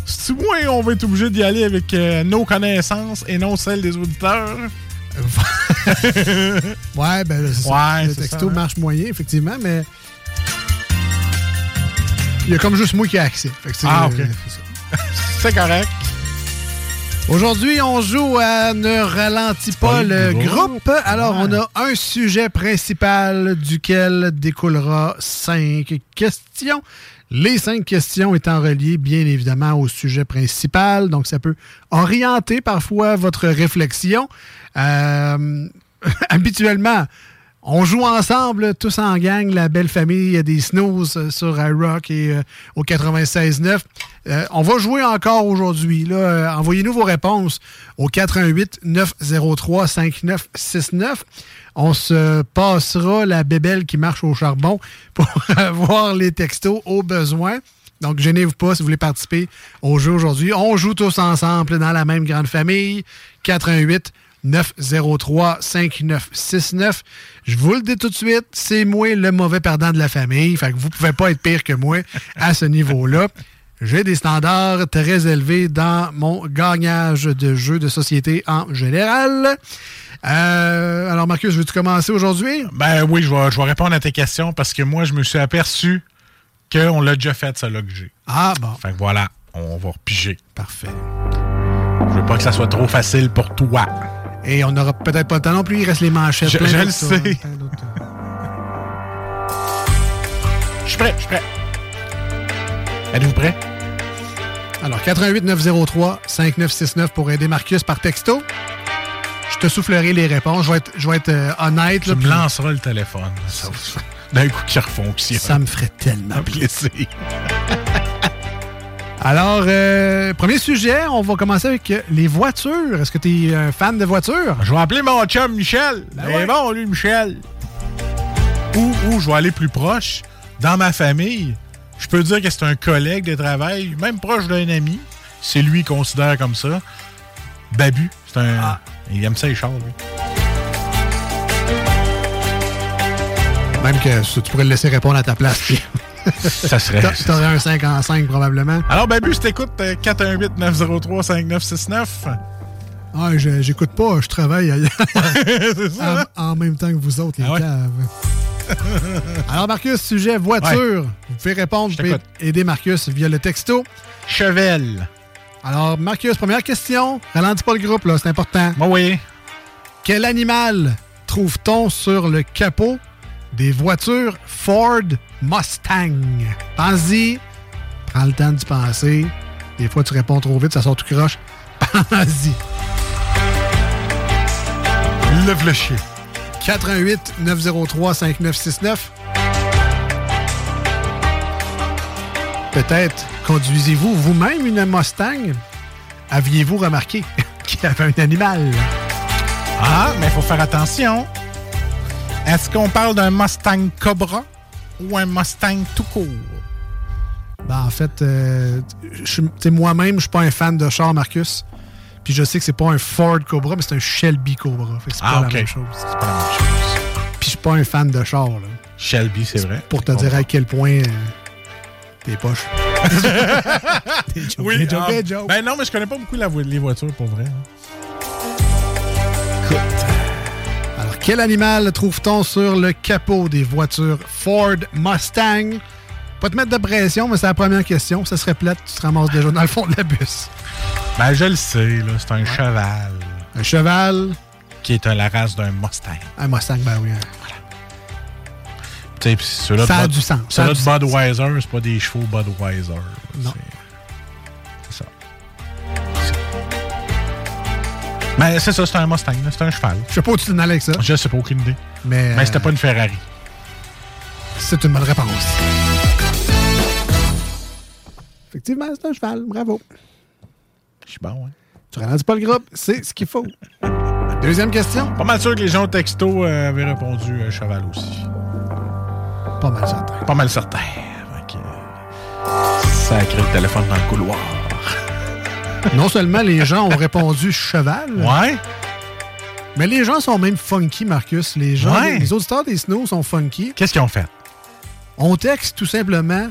c'est moins on va être obligé d'y aller avec euh, nos connaissances et non celles des auditeurs. Ouais, ben c'est ça. Ouais, Le texto ça, hein. marche moyen, effectivement, mais. Il y a comme juste moi qui ai accès. Fait que c'est- Ah, ok. c'est correct. Aujourd'hui, on joue à Ne ralentis pas le groupe. Alors, on a un sujet principal duquel découlera cinq questions. Les cinq questions étant reliées, bien évidemment, au sujet principal. Donc, ça peut orienter parfois votre réflexion. Euh, habituellement, on joue ensemble, tous en gang, la belle famille des Snooze euh, sur iRock et euh, au 96.9. Euh, on va jouer encore aujourd'hui. Euh, Envoyez-nous vos réponses au 88 903 5969. On se passera la bébelle qui marche au charbon pour avoir les textos au besoin. Donc, gênez-vous pas si vous voulez participer au jeu aujourd'hui. On joue tous ensemble dans la même grande famille. 88 903 5969. Je vous le dis tout de suite, c'est moi le mauvais perdant de la famille. Fait que vous pouvez pas être pire que moi à ce niveau-là. J'ai des standards très élevés dans mon gagnage de jeux de société en général. Euh, alors, Marcus, veux-tu commencer aujourd'hui? Ben oui, je vais, je vais répondre à tes questions parce que moi, je me suis aperçu qu'on l'a déjà fait, ça là que j'ai. Ah, bon. Fait que voilà, on va repiger. Parfait. Je veux pas que ça soit trop facile pour toi. Et on n'aura peut-être pas le temps non plus, il reste les manchettes. Je, plein je le sais. plein d'autres. Je suis prêt, je suis prêt. Êtes-vous prêt? Alors, 88 903 5969 pour aider Marcus par texto. Je te soufflerai les réponses. Je vais être, je vais être euh, honnête. Tu là, me puis lanceras le téléphone. D'un coup qui refonctionne. Ça me ferait tellement plaisir. Alors, euh, premier sujet, on va commencer avec euh, les voitures. Est-ce que tu es un fan de voitures? Je vais appeler mon chum Michel. Ben ouais. bon, lui, Michel. Ou, ou je vais aller plus proche. Dans ma famille, je peux dire que c'est un collègue de travail, même proche d'un ami. C'est lui qu'il considère comme ça. Babu. C'est un. Ah. Il aime ça, les chars, lui. Même que ça, tu pourrais le laisser répondre à ta place. Ça serait. t'a- T'aurais un 5 en 5 probablement. Alors, Babu, si t'écoutes euh, 418-903-5969. Ah, je- j'écoute pas, je travaille ailleurs. ça. hein? en, en même temps que vous autres, les Ah ouais? caves. Alors, Marcus, sujet voiture. Vous pouvez répondre, pouvez t'écoute. aider Marcus via le texto. Chevel. Alors, Marcus, première question. Ralentis pas le groupe, là, c'est important. oui. Quel animal trouve-t-on sur le capot des voitures Ford Mustang? Pense-y. Prends le temps d'y penser. Des fois, tu réponds trop vite, ça sort tout croche. Pense-y. Le chien. 88 903 5969. Peut-être conduisez-vous vous-même une Mustang? Aviez-vous remarqué qu'il y avait un animal? Ah, mais il faut faire attention. Est-ce qu'on parle d'un Mustang Cobra? Ou un Mustang tout court? Ben, en fait, euh, moi-même, je suis pas un fan de char, Marcus. Puis je sais que c'est pas un Ford Cobra, mais c'est un Shelby Cobra. Fait que c'est Ah, pas la même chose. C'est pas la même chose. Puis je suis pas un fan de char, là. Shelby, c'est vrai. Pour te dire à quel point euh, t'es poche. Oui, des jokes. ben non, mais je connais pas beaucoup la vo- les voitures pour vrai. hein. Quel animal trouve-t-on sur le capot des voitures Ford Mustang? Pas te mettre de pression, mais c'est la première question. Ça serait plate, tu te ramasses déjà dans le fond de la bus. Ben, je le sais, là, c'est un cheval. Un cheval, Qui est un- la race d'un Mustang. un Mustang, ben oui. Tu sais, ceux-là Ça de a Bud- du sens, Ceux-là de. Budweiser, c'est pas des chevaux Budweiser. Non. C'est Ben, c'est ça, c'est un Mustang, c'est un cheval. Je sais pas où tu t'en allais avec ça. Je sais pas, aucune idée. Mais, Mais c'était euh, pas une Ferrari. C'est une bonne réponse. Effectivement, c'est un cheval. Bravo. Je suis bon, hein. Tu ralentis pas le groupe, c'est ce qu'il faut. Deuxième question. Pas mal sûr que les gens au texto euh, avaient répondu euh, cheval aussi. Pas mal certain. Pas mal certain. Euh, Sacré le téléphone dans le couloir. Non seulement les gens ont répondu cheval, Ouais. mais les gens sont même funky, Marcus. Les gens, Ouais. les auditeurs des snows sont funky. Qu'est-ce qu'ils ont fait? On texte tout simplement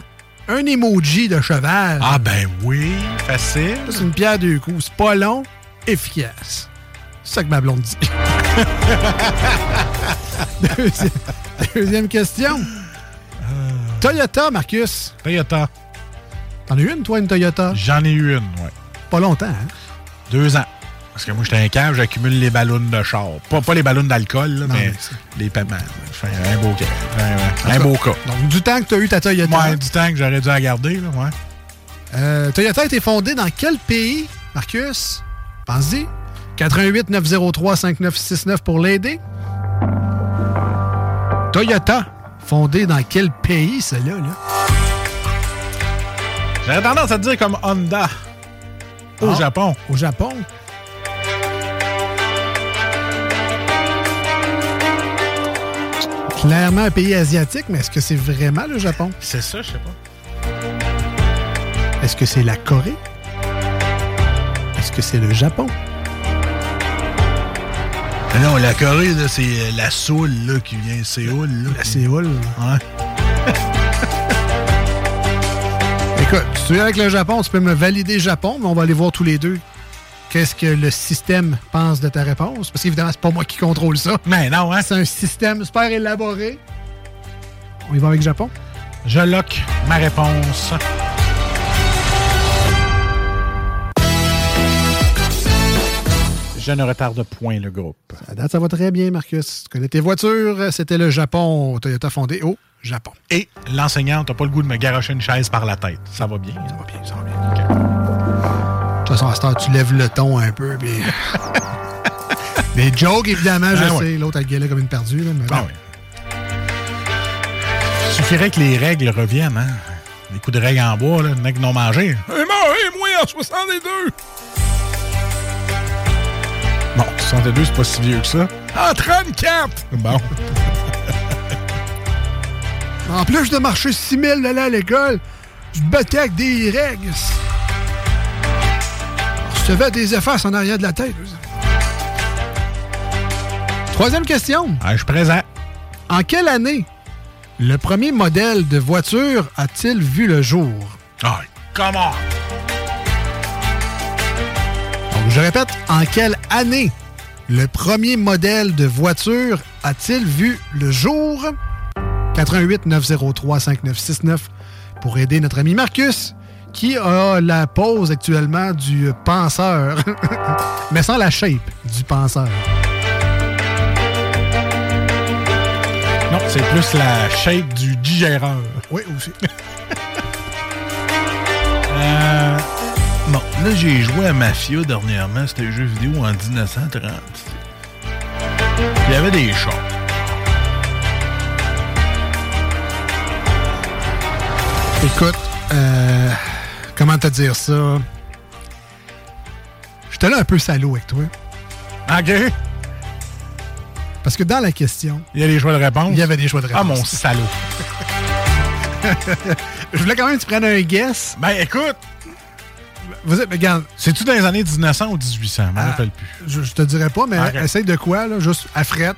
un emoji de cheval. Ah ben oui, facile. C'est une pierre deux coups. C'est pas long, efficace. C'est ça que ma blonde dit. deuxième, deuxième question. Toyota, Marcus. Toyota. T'en as eu une, toi, une Toyota? J'en ai eu une, ouais. Pas longtemps, hein? Deux ans. Parce que moi, j'étais un cave, j'accumule les ballons de char. Pas, pas les ballons d'alcool, mais mais les paiements. Un beau cas. Un, un beau cas. Donc, du temps que tu as eu ta Toyota. Ouais, du temps que j'aurais dû la garder, là, ouais. Euh, Toyota a été fondée dans quel pays, Marcus? Pense-y. 88 903 5969 pour l'aider. Toyota, fondée dans quel pays, celle-là? Là? J'aurais tendance à te dire comme Honda. Au Ah. Japon. Au Japon. Clairement un pays asiatique, mais est-ce que c'est vraiment le Japon? C'est ça, je sais pas. Est-ce que c'est la Corée? Est-ce que c'est le Japon? Mais non, la Corée, c'est euh, la Soule là, qui vient de Séoul. Là, La Séoul. Ouais. Écoute, Si tu es avec le Japon, tu peux me valider Japon, mais on va aller voir tous les deux qu'est-ce que le système pense de ta réponse. Parce qu'évidemment, c'est pas moi qui contrôle ça. Mais non, hein? C'est un système super élaboré. On y va avec Japon? Je lock ma réponse. Je ne retarde point le groupe. À date, ça va très bien, Marcus. Tu connais tes voitures. C'était le Japon. Toyota fondé au Japon. Et l'enseignante n'a pas le goût de me garocher une chaise par la tête. Ça va bien. Ça va bien, ça va bien. De toute façon, à ce heure, tu lèves le ton un peu. Puis... Des jokes, évidemment, je Ah sais. L'autre, elle gueulait comme une perdue. Là, mais Ah bon. Il suffirait que les règles reviennent, hein? Les coups de règles en bois, là, le mec non mangé. Hey, moi, en 62! Bon, 62, c'est pas si vieux que ça. Ah, 34! Bon. En plus de marcher 6 000 d'aller à l'école, je me battais avec des règles. Je te fais des effaces en arrière de la tête. Troisième question. Ah, je suis présent. En quelle année le premier modèle de voiture a-t-il vu le jour? Ah, comment? Donc, je répète, en quelle année le premier modèle de voiture a-t-il vu le jour? 88 903 5969 pour aider notre ami Marcus qui a la pose actuellement du penseur, mais sans la shape du penseur. Non, c'est plus la shape du digéreur. Oui, aussi. Euh, bon, là, j'ai joué à Mafia dernièrement. C'était un jeu vidéo en 1930. Il y avait des chats. Écoute, euh, comment te dire ça? J'étais là un peu salaud avec toi. OK. Parce que dans la question, Il y a des choix de réponse? il y avait des choix de réponse. Ah, mon salaud. Je voulais quand même que tu prennes un guess. Ben, écoute. Vas-y, mais regarde. C'est-tu dans les années 1900 ou 1800? Je m'en Ah, rappelle plus. Je, je te dirais pas, mais essaye de quoi, là? Juste à frette.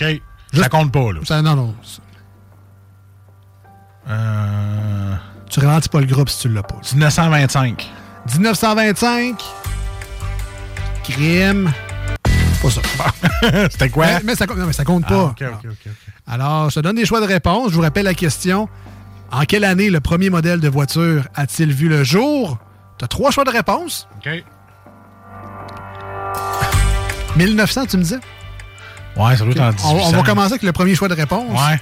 OK. Ça compte pas, là. Ça, non, non. Euh... Tu ralentis pas le groupe si tu l'as pas. 1925. 1925. Crime. Pas ça. C'était quoi? Mais, mais ça, compte- non, mais ça compte pas. Ah. Alors, je te donne des choix de réponse. Je vous rappelle la question. En quelle année le premier modèle de voiture a-t-il vu le jour? Tu as trois choix de réponse. OK. 1900, tu me disais? Ouais, ça doit être en On, 1800. on va commencer avec le premier choix de réponse. Ouais.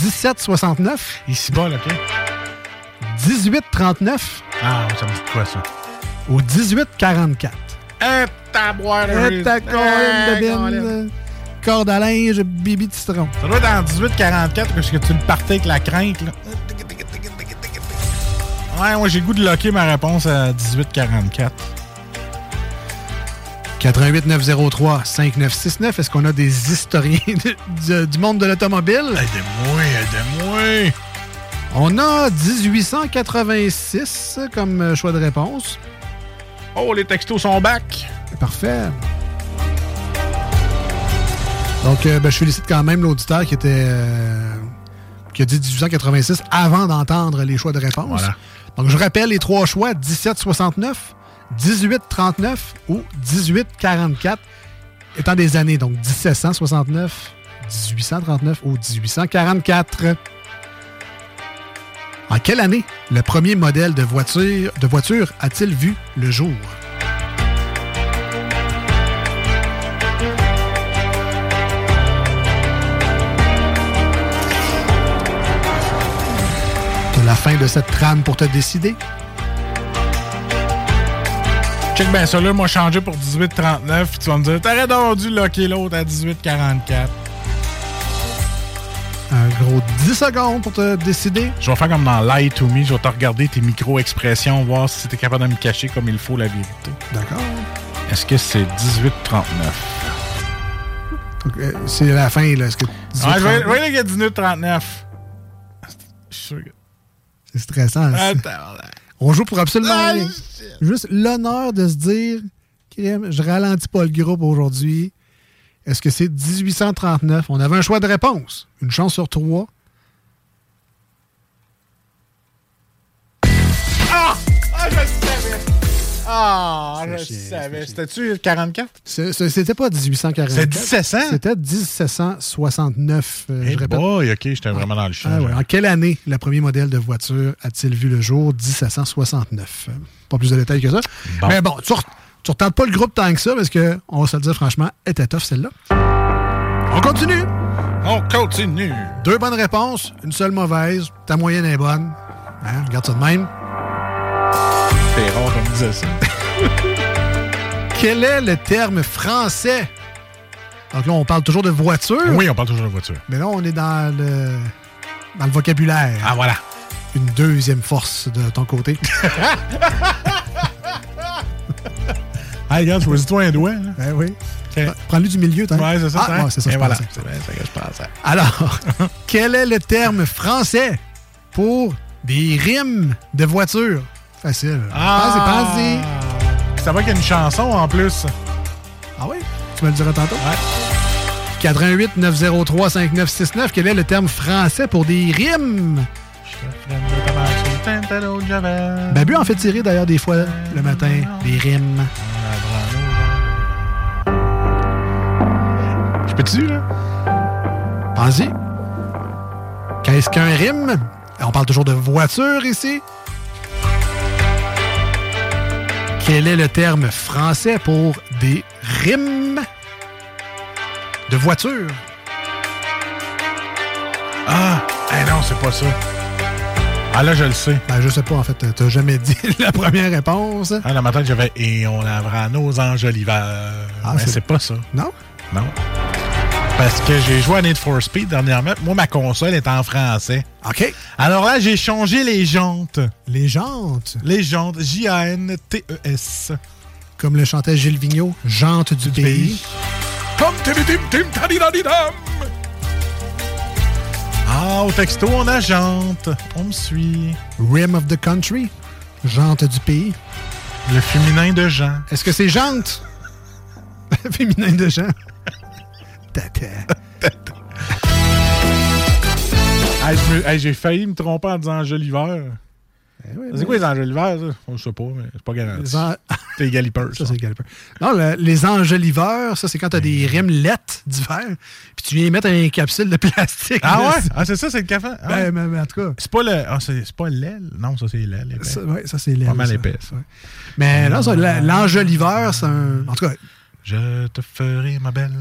1769. Ici bas, là, OK. 1839 Ah, ça me dit quoi, ça? ou 1844. Un taboire Et ta colonne de bine, corde à linge, bibi citron. Ça doit être en 1844 parce que tu le partais avec la crainte, là. Ouais, moi, j'ai goût de locker ma réponse à 1844. 88 903 5969. Est-ce qu'on a des historiens de- de- du monde de l'automobile? Aidez-moi, aidez-moi. On a 1886 comme euh, choix de réponse. Oh, les textos sont back. Parfait. Donc, euh, ben, je félicite quand même l'auditeur qui était euh, qui a dit 1886 avant d'entendre les choix de réponse. Voilà. Donc, je rappelle les trois choix 1769, 1839 ou 1844 étant des années. Donc, 1769, 1839 ou 1844. En quelle année le premier modèle de voiture, de voiture a-t-il vu le jour? T'as la fin de cette trame pour te décider? Check bien ça, là, moi, changé pour 1839, puis tu vas me dire, t'aurais donc dû locker l'autre à 1844. Un gros 10 secondes pour te décider. Je vais faire comme dans Lie to Me, je vais te regarder tes micro-expressions, voir si t'es capable de me cacher comme il faut la vérité. D'accord. Est-ce que c'est 1839? Donc, euh, C'est la fin, là. Est-ce que Ah, je vais 18, je vais aller avec 1839. Je suis sûr que... C'est stressant. Attends, là. On joue pour absolument Ah, rien. Juste l'honneur de se dire, je ralentis pas le groupe aujourd'hui. Est-ce que c'est 1839? On avait un choix de réponse. Une chance sur trois. Ah, je le savais! Ah, je savais. C'était-tu 44? C'est- c'est- C'était pas 1844. C'est 1700? C'était 1769. euh, Hey je répète. boy, OK, j'étais vraiment dans le champ. Ah ouais. En quelle année le premier modèle de voiture a-t-il vu le jour? 1769. Euh, Pas plus de détails que ça. Bon. Mais bon, tu, re- tu retentes pas le groupe tant que ça parce que, on va se le dire franchement, elle était tough celle-là. On continue. On continue. Deux bonnes réponses, une seule mauvaise. Ta moyenne est bonne. Hein, regarde ça de même. C'est rare qu'on me disait ça. Quel est le terme français? Donc là, on parle toujours de voiture. Oui, on parle toujours de voiture. Mais là, on est dans le, dans le vocabulaire. Ah, voilà. Une deuxième force de ton côté. Ah, regarde, choisis-toi un doigt. là. Ben oui. Prends-lui du milieu, t'as. Ouais, c'est ça. Ah, hein? c'est ça, Et je voilà. pensais. C'est bien ça que je pensais. Alors, quel est le terme français pour des rimes de voiture? Facile. Ah! Pensez, pensez. Ça va qu'il y a une chanson en plus. Ah oui? Tu me le diras tantôt? 88 903 5969. Quel est le terme français pour des rimes? Babu en fait tirer d'ailleurs des fois le matin des rimes. Je peux-tu, là? Pensez. Qu'est-ce qu'un rime? On parle toujours de voiture ici. Quel est le terme français pour des rimes de voiture? Ah! Eh non, c'est pas ça. Ah là, je le sais. Ben, je sais pas, en fait. T'as jamais dit la première réponse. Ah, dans ma tête, j'avais Et on lavera nos enjoliveurs. Ah, Mais c'est- c'est pas ça. Non? Non. Parce que j'ai joué à Need for Speed dernièrement. Moi, ma console est en français. OK. Alors là, j'ai changé les jantes. Les jantes? Les jantes. J-A-N-T-E-S. Comme le chantait Gilles Vigneault, Jante du, pays. Comme tim tim tadidadidam. Ah, au texto, on a jante. On me suit. Rim of the country, Jante du pays. Le féminin de Jean. Est-ce que c'est Jante? Féminin de Jean. Hey, hey, j'ai failli me tromper en disant enjoliveur. c'est quoi les enjoliveurs, ça? On sait pas, mais c'est pas garanti. En- C'est les galipeurs. Ça, c'est le galopeur. Non, le- les enjoliveurs, ça, c'est quand t'as des rimes lettres d'hiver, puis tu viens mettre une capsule de plastique. Ah ouais? Ah, c'est ça, c'est le café? Ah. Ben, mais- mais en tout cas. C'est pas le. Ah, c'est c'est pas l'aile? Non, ça, c'est l'aile. Ça, ouais, ça, c'est l'aile, Pas mal ça. épais, ça. Mais là, ça, l'enjoliveur, c'est un. En tout cas, Je te ferai, ma belle,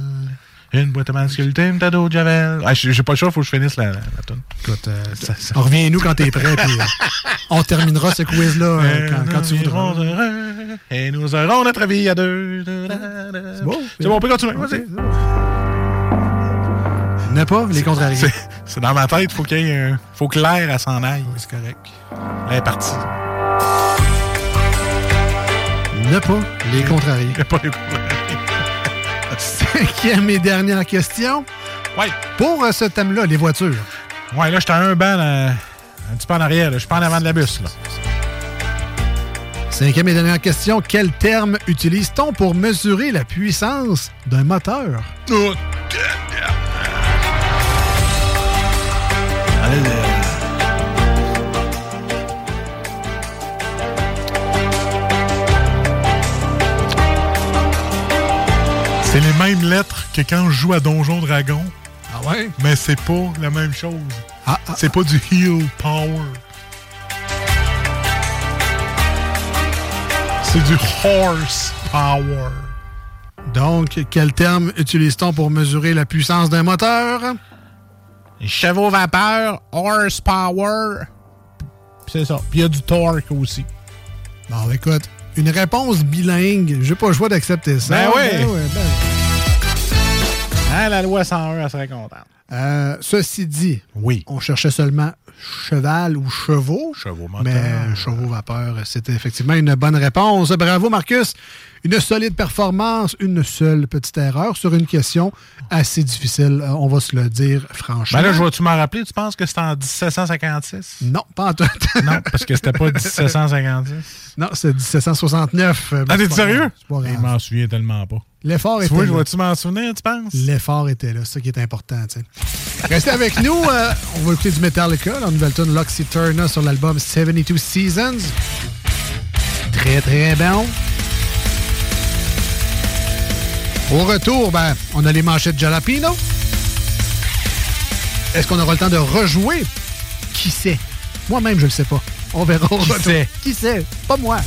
une boîte à masculin, t'as de javel. Ah, j'ai pas le choix, faut que je finisse la, la, la toune. écoute, euh, Ça- ça- on revient nous quand t'es prêt, puis euh, on terminera ce quiz-là euh, quand, quand tu voudras. heureux, et nous aurons notre vie à deux. C'est bon? C'est bon, on peut continuer. Ok, vas-y. Ne pas les contrarier. C'est- dans ma tête, faut qu'il y ait un- faut que l'air s'en aille. C'est correct. Elle est partie. Ne pas les contrarier. Pas les contrarier. Cinquième et dernière question. Ouais. Pour euh, ce thème-là, les voitures. Ouais, là, j'étais à un banc, là, un petit peu en arrière. Je suis pas en avant de la bus. Là. Cinquième et dernière question. Quel terme utilise-t-on pour mesurer la puissance d'un moteur? Oh, C'est les mêmes lettres que quand je joue à Donjon Dragon, Ah ouais? mais c'est pas la même chose. Ah, ah, C'est pas du heal power. C'est du horse power. Donc, quel terme utilise-t-on pour mesurer la puissance d'un moteur? Chevaux vapeur, horse power. C'est ça. Puis il y a du torque aussi. Bon, écoute, une réponse bilingue. J'ai pas le choix d'accepter ça. Ben oui. Ben ben- Hein, la loi 101, elle serait contente. Euh, ceci dit, Oui. on cherchait seulement cheval ou chevaux. Chevaux moteur. Mais chevaux vapeur, c'était effectivement une bonne réponse. Bravo, Marcus. Une solide performance, une seule petite erreur sur une question assez difficile, euh, on va se le dire franchement. Ben là, je vais-tu m'en rappeler? Tu penses que c'était en 1756? Non, pas en tout. Non, parce que c'était pas 1756. non, c'est 1769. euh, Ah, t'es sérieux? pas grave. Je m'en souviens tellement pas. L'effort Tu était vois, je là. vais-tu m'en souvenir, tu penses? L'effort était là, c'est ça qui est important. Restez avec nous. euh, on va écouter du Metallica, la nouvelle tune Loxy Turner sur l'album 72 Seasons. très très bon. Au retour, ben, on a les manchettes Jalapino. Est-ce qu'on aura le temps de rejouer? Qui sait? Moi-même, je le sais pas. On verra au Qui retour. sait? Qui sait? Pas moi.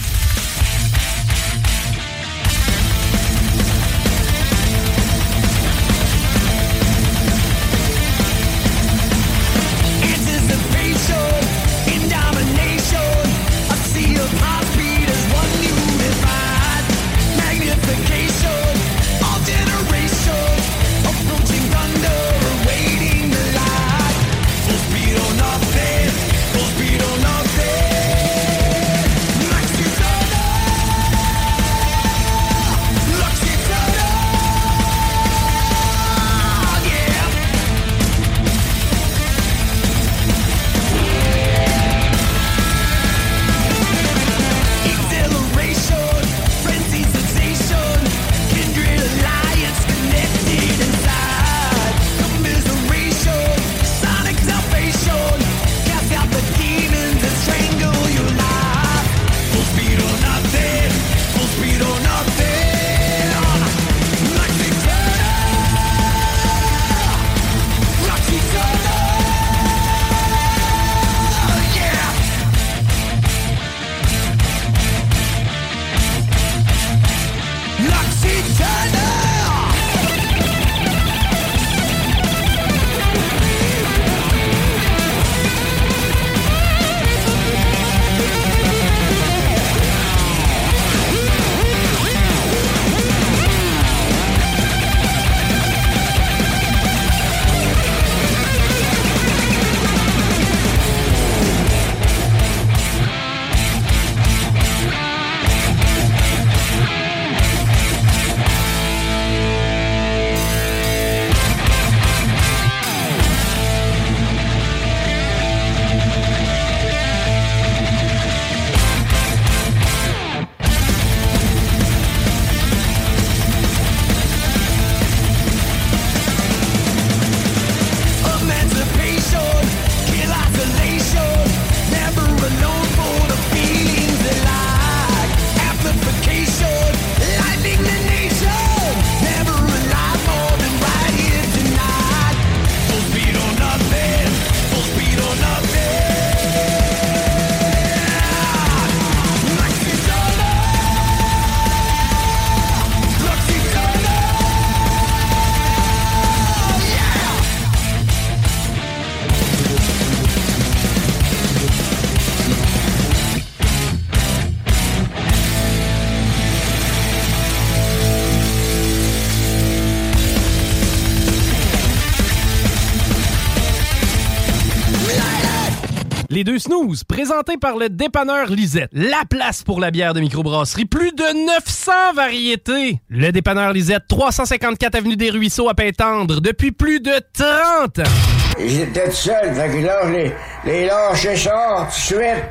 Snooze, présentés par le dépanneur Lisette. La place pour la bière de microbrasserie. Plus de 900 variétés. Le dépanneur Lisette, 354 Avenue des Ruisseaux à Pintendre, depuis plus de 30 ans. J'étais tout seul, fait là, les, les lâché ça tout de suite.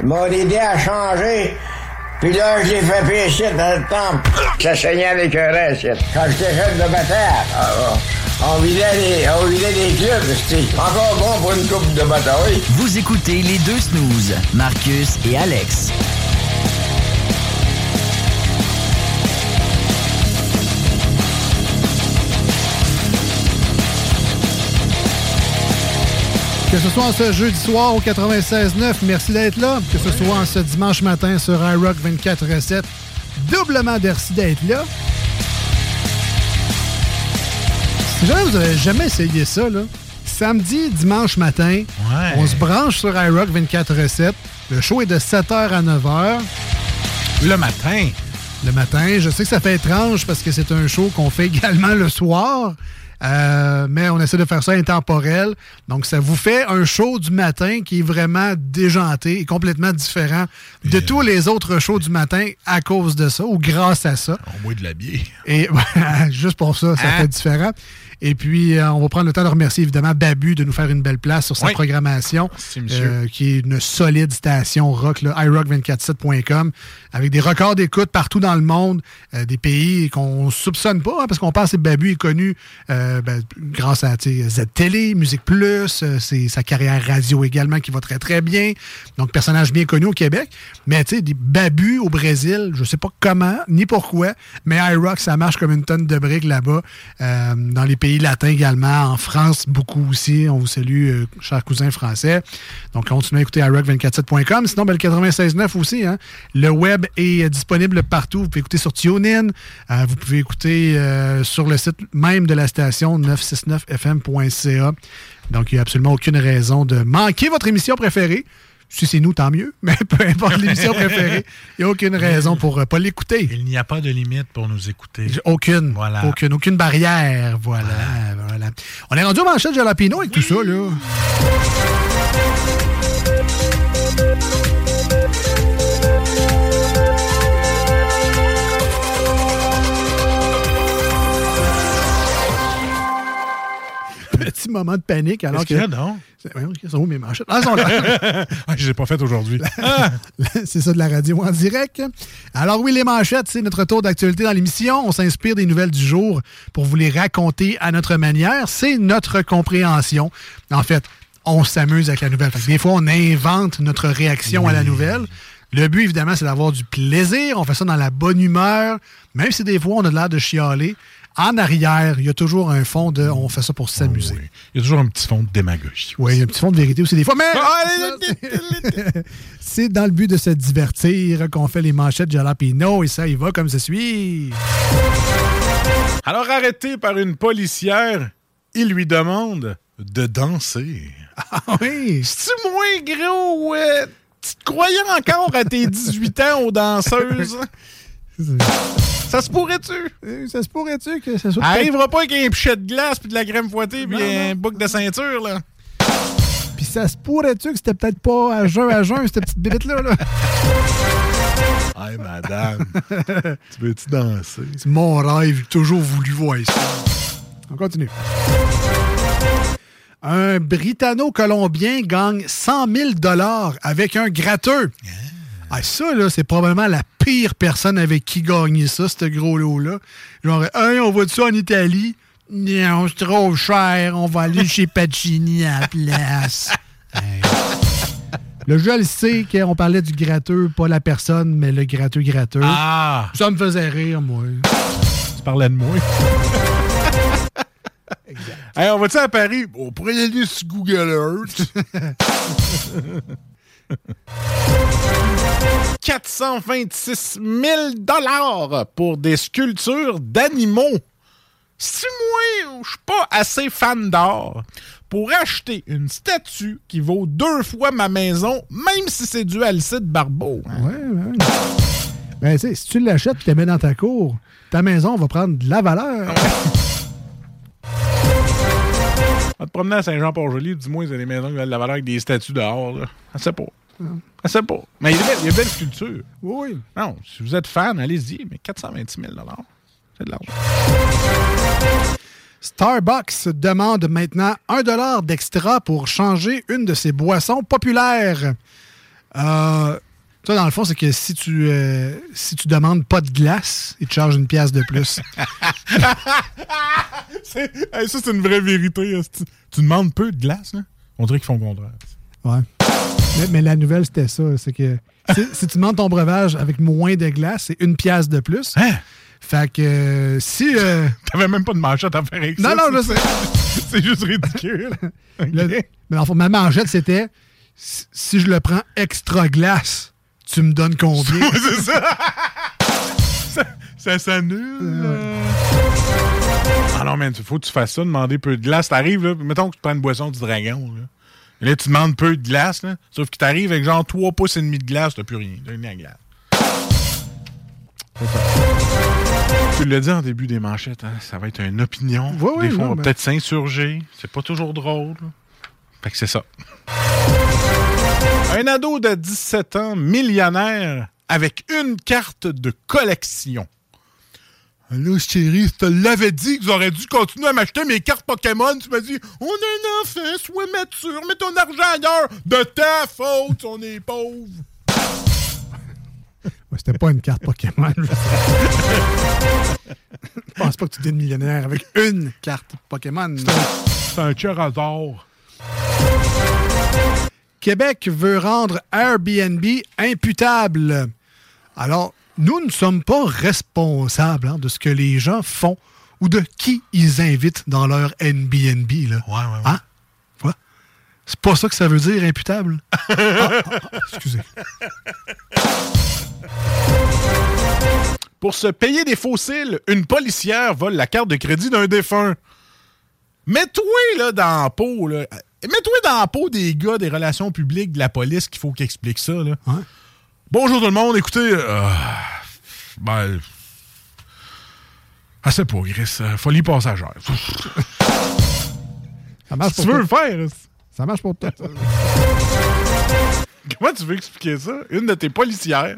Ils m'ont aidé à. Puis là, je l'ai fait pécher dans le temple. Ça saignait avec un reste. Quand j'étais jeune de bataille, ah, on vidait les, on vidait clubs, c'était encore bon pour une coupe de bataille. Vous écoutez les deux snooze, Marcus et Alex. Que ce soit en ce jeudi soir au 96.9, merci d'être là. Que ce soit en ce dimanche matin sur iRock 24.7, doublement merci d'être là. Si jamais vous avez jamais essayé ça, là, samedi, dimanche matin, on se branche sur iRock 24.7. Le show est de 7h à 9h. Le matin. Le matin. Je sais que ça fait étrange parce que c'est un show qu'on fait également le soir. Euh, mais on essaie de faire ça intemporel. Donc, ça vous fait un show du matin qui est vraiment déjanté et complètement différent de tous les autres shows du matin à cause de ça ou grâce à ça. On boit de la bière. Et juste pour ça, ça Hein? fait différent. Et puis, euh, on va prendre le temps de remercier évidemment Babu de nous faire une belle place sur sa Oui. programmation, euh, qui est une solide station rock, là, iRock247.com, avec des records d'écoute partout dans le monde, euh, des pays qu'on soupçonne pas, hein, parce qu'on pense que Babu est connu euh, ben, grâce à Z-Télé, Musique Plus, c'est sa carrière radio également qui va très très bien. Donc, personnage bien connu au Québec. Mais tu sais, Babu au Brésil, je sais pas comment, ni pourquoi, mais iRock, ça marche comme une tonne de briques là-bas. Dans les pays latins également, en France, beaucoup aussi. On vous salue, euh, chers cousins français. Donc, continuez à écouter iRock247.com. Sinon, ben, le 96.9 aussi. hein. Le web est euh, disponible partout. Vous pouvez écouter sur TuneIn. Euh, vous pouvez écouter euh, sur le site même de la station 969fm.ca. Donc, il n'y a absolument aucune raison de manquer votre émission préférée. Si c'est nous, tant mieux. Mais peu importe l'émission préférée, il n'y a aucune raison pour ne pas l'écouter. Il n'y a pas de limite pour nous écouter. Aucune. Voilà. Aucune, aucune barrière. Voilà, voilà. On est rendu au manchette Jalapino avec tout ça, là. Petit moment de panique alors que. Ils sont où mes manchettes? Ah, elles sont là. Ah, je pas fait aujourd'hui. Ah! C'est ça de la radio en direct. Alors oui, les manchettes, c'est notre tour d'actualité dans l'émission. On s'inspire des nouvelles du jour pour vous les raconter à notre manière. C'est notre compréhension. En fait, on s'amuse avec la nouvelle. Fait que des fois, on invente notre réaction à la nouvelle. Le but, évidemment, c'est d'avoir du plaisir. On fait ça dans la bonne humeur. Même si des fois, on a l'air de chialer. En arrière, il y a toujours un fond de on fait ça pour s'amuser. Il y a toujours un petit fond de démagogie. Oui, il y a un petit fond de vérité aussi des fois, mais Ah, c'est dans le but de se divertir qu'on fait les manchettes Jalapino et ça, il va comme ça suit. Alors, arrêté par une policière, il lui demande de danser. Ah oui! C'est-tu moins gros, ouais? Tu te croyais encore à tes 18 ans aux danseuses? Ça se pourrait-tu? Euh, Ça se pourrait-tu que ça soit. Arrivera pas avec un pichet de glace puis de la crème fouettée puis un boucle de ceinture, là. Puis ça se pourrait-tu que c'était peut-être pas à jeun à jeun, cette petite bébête-là? Là? Hey, madame, tu veux-tu danser? C'est mon rêve, j'ai toujours voulu voir ça. On continue. Un Britanno-Colombien gagne 100 000 avec un gratteux. Ah, ça, là, c'est probablement la pire personne avec qui gagner ça, ce gros lot-là. Genre, hey, on va de ça en Italie? Non, c'est trop cher. On va aller chez Pacini à la place. Hey. Le je le sais qu'on parlait du gratteux, pas la personne, mais le gratteux gratteux. Ah! Ça me faisait rire, moi. Tu parlais de moi. Hey, on va-tu à Paris? On pourrait y aller sur Google Earth. 426 000 dollars pour des sculptures d'animaux. Si moi, je suis pas assez fan d'art pour acheter une statue qui vaut deux fois ma maison, même si c'est du Alcide Barbeau. hein. Ouais, ouais. Ben, tu sais, si tu l'achètes et tu la mets dans ta cour, ta maison va prendre de la valeur. Va te promener à Saint-Jean-Port-Joli, dis-moi, il y a des maisons qui valent de la valeur avec des statues dehors. Là. Je sais pas. Je sais pas. Mais il y a de belles sculptures. Oui. Non, si vous êtes fan, allez-y, mais 426 000 c'est de l'argent. Starbucks demande maintenant 1 d'extra pour changer une de ses boissons populaires. Euh, ça, dans le fond, c'est que si tu, euh, si tu demandes pas de glace, ils te chargent une pièce de plus. Hey, ça, c'est une vraie vérité. esti. Tu demandes peu de glace, là? On dirait qu'ils font le contraire. Ouais. Mais, mais la nouvelle, c'était ça. C'est que si, si tu demandes ton breuvage avec moins de glace, c'est une pièce de plus. Fait que euh, si. euh, T'avais même pas de manchette à faire avec Non, ça. non, je c'est- sais. C'est juste ridicule. Le- mais dans le fond, ma manchette, c'était si je le prends extra glace, tu me donnes combien? Ouais, c'est ça. ça. Ça s'annule. Ah non, man, il faut que tu fasses ça, demander peu de glace. T'arrives, là, mettons que tu prends une boisson du dragon, là. Et là, tu demandes peu de glace, là. Sauf que t'arrives avec genre 3 pouces et demi de glace, t'as plus rien. T'as rien à glace. Tu l'as dit en début des manchettes, hein, ça va être une opinion. Oui, oui, Des fois, on va mais- peut-être s'insurger. C'est pas toujours drôle. là. Fait que c'est ça. Un ado de 17 ans, millionnaire, avec une carte de collection. Là, chérie, je te l'avais dit que j'aurais dû continuer à m'acheter mes cartes Pokémon. Tu m'as dit, on a un enfant, sois mature, mets ton argent ailleurs. De ta faute, on est pauvre. Ouais, C'était pas une carte Pokémon. Je pense pas que tu deviens millionnaire avec une carte Pokémon. C'est un Charizard. Québec veut rendre Airbnb imputable. Alors, nous ne sommes pas responsables hein, de ce que les gens font ou de qui ils invitent dans leur Airbnb. Là. Ouais, ouais, ouais. Hein? C'est pas ça que ça veut dire, imputable? Ah, ah, ah, excusez. Pour se payer des fossiles, une policière vole la carte de crédit d'un défunt. Mets-toi là dans la peau, là. Mets-toi dans la peau des gars des relations publiques de la police qu'il faut qu'ils expliquent ça, là. Bonjour tout le monde, écoutez. euh, ben. Ah, c'est pas, Chris. euh, Folie passagère. Ça marche Si pour tu veux le faire. Ça marche pour toi. Comment tu veux expliquer ça? Une de tes policières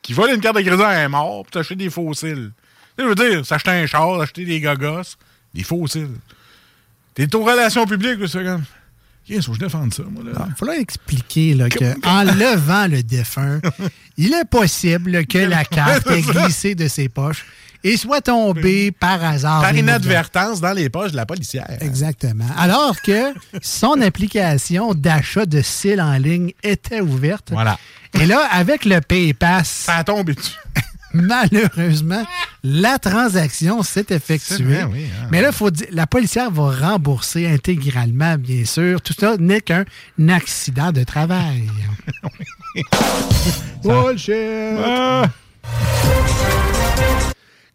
qui vole une carte de crédit à un mort pour t'acheter des fossiles. Je veux dire, s'acheter un char, acheter des gogos, des fossiles. T'es aux relations publiques, c'est comme. Qu'est-ce faut que je défende ça, moi? Il faut leur expliquer là, que en levant le défunt, il est possible que la carte ait glissé de ses poches et soit tombée par hasard. Par inadvertance dans les poches de la policière. Exactement. Alors que son application d'achat de cils en ligne était ouverte. Voilà. Et là, avec le PayPass. Ça a tombé dessus. Malheureusement, la transaction s'est effectuée. vrai, oui, hein. Mais là, faut dire, la policière va rembourser intégralement, bien sûr. Tout ça n'est qu'un accident de travail. Bullshit! Ah.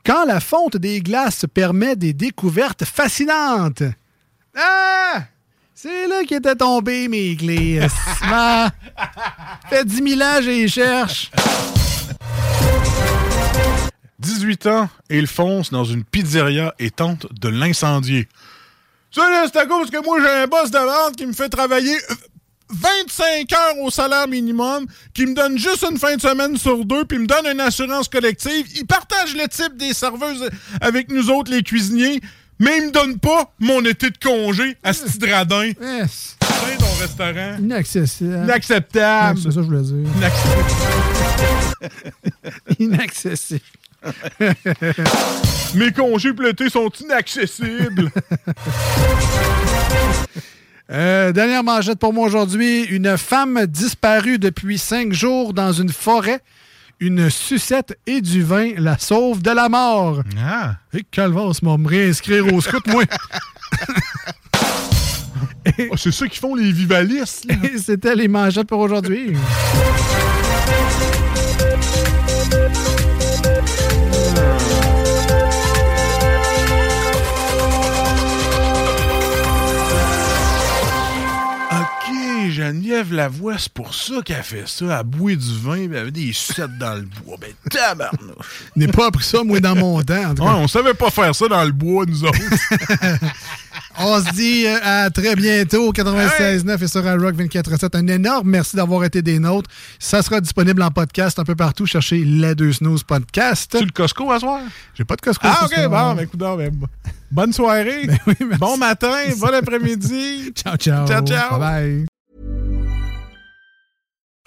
Quand la fonte des glaces permet des découvertes fascinantes. Ah! C'est là qu'étaient tombées mes clés. Ah! Fait 10 000 ans, j'y cherche. 18 ans et il fonce dans une pizzeria et tente de l'incendier. Ça, là, c'est à cause que moi, j'ai un boss de vente qui me fait travailler euh, 25 heures au salaire minimum, qui me donne juste une fin de semaine sur deux, puis me donne une assurance collective. Il partage le type des serveuses avec nous autres, les cuisiniers, mais il me donne pas mon été de congé à ce petit radin. Yes. Ton restaurant. Inaccessible. Inacceptable. C'est ça que je voulais dire. Inaccessible. Mes congés l'été sont inaccessibles. Euh, dernière manchette pour moi aujourd'hui. Une femme disparue depuis cinq jours dans une forêt. Une sucette et du vin la sauve de la mort. Ah. Et Calvas m'a réinscrire au scout, moi. Ah, c'est ça qui font les vivalistes. C'était les manchettes pour aujourd'hui. Geneviève Lavoie, c'est pour ça qu'elle fait ça. Elle boit du vin, elle avait des sucettes dans le bois. Ben, tabarnouche. Je n'ai pas appris ça, moi, dans mon temps. en tout Ouais, cas. on savait pas faire ça dans le bois, nous autres. On se dit euh, à très bientôt au 96.9 et sur Rock 24.7. Un énorme merci d'avoir été des nôtres. Ça sera disponible en podcast un peu partout. Cherchez les deux snooze podcast. tu le Costco à soir? J'ai pas de Costco. Ah, OK, bon, ben, écoute, donc, ben, bo- bonne soirée. bon matin, bon après-midi. Ciao, ciao. Ciao, ciao. Bye-bye.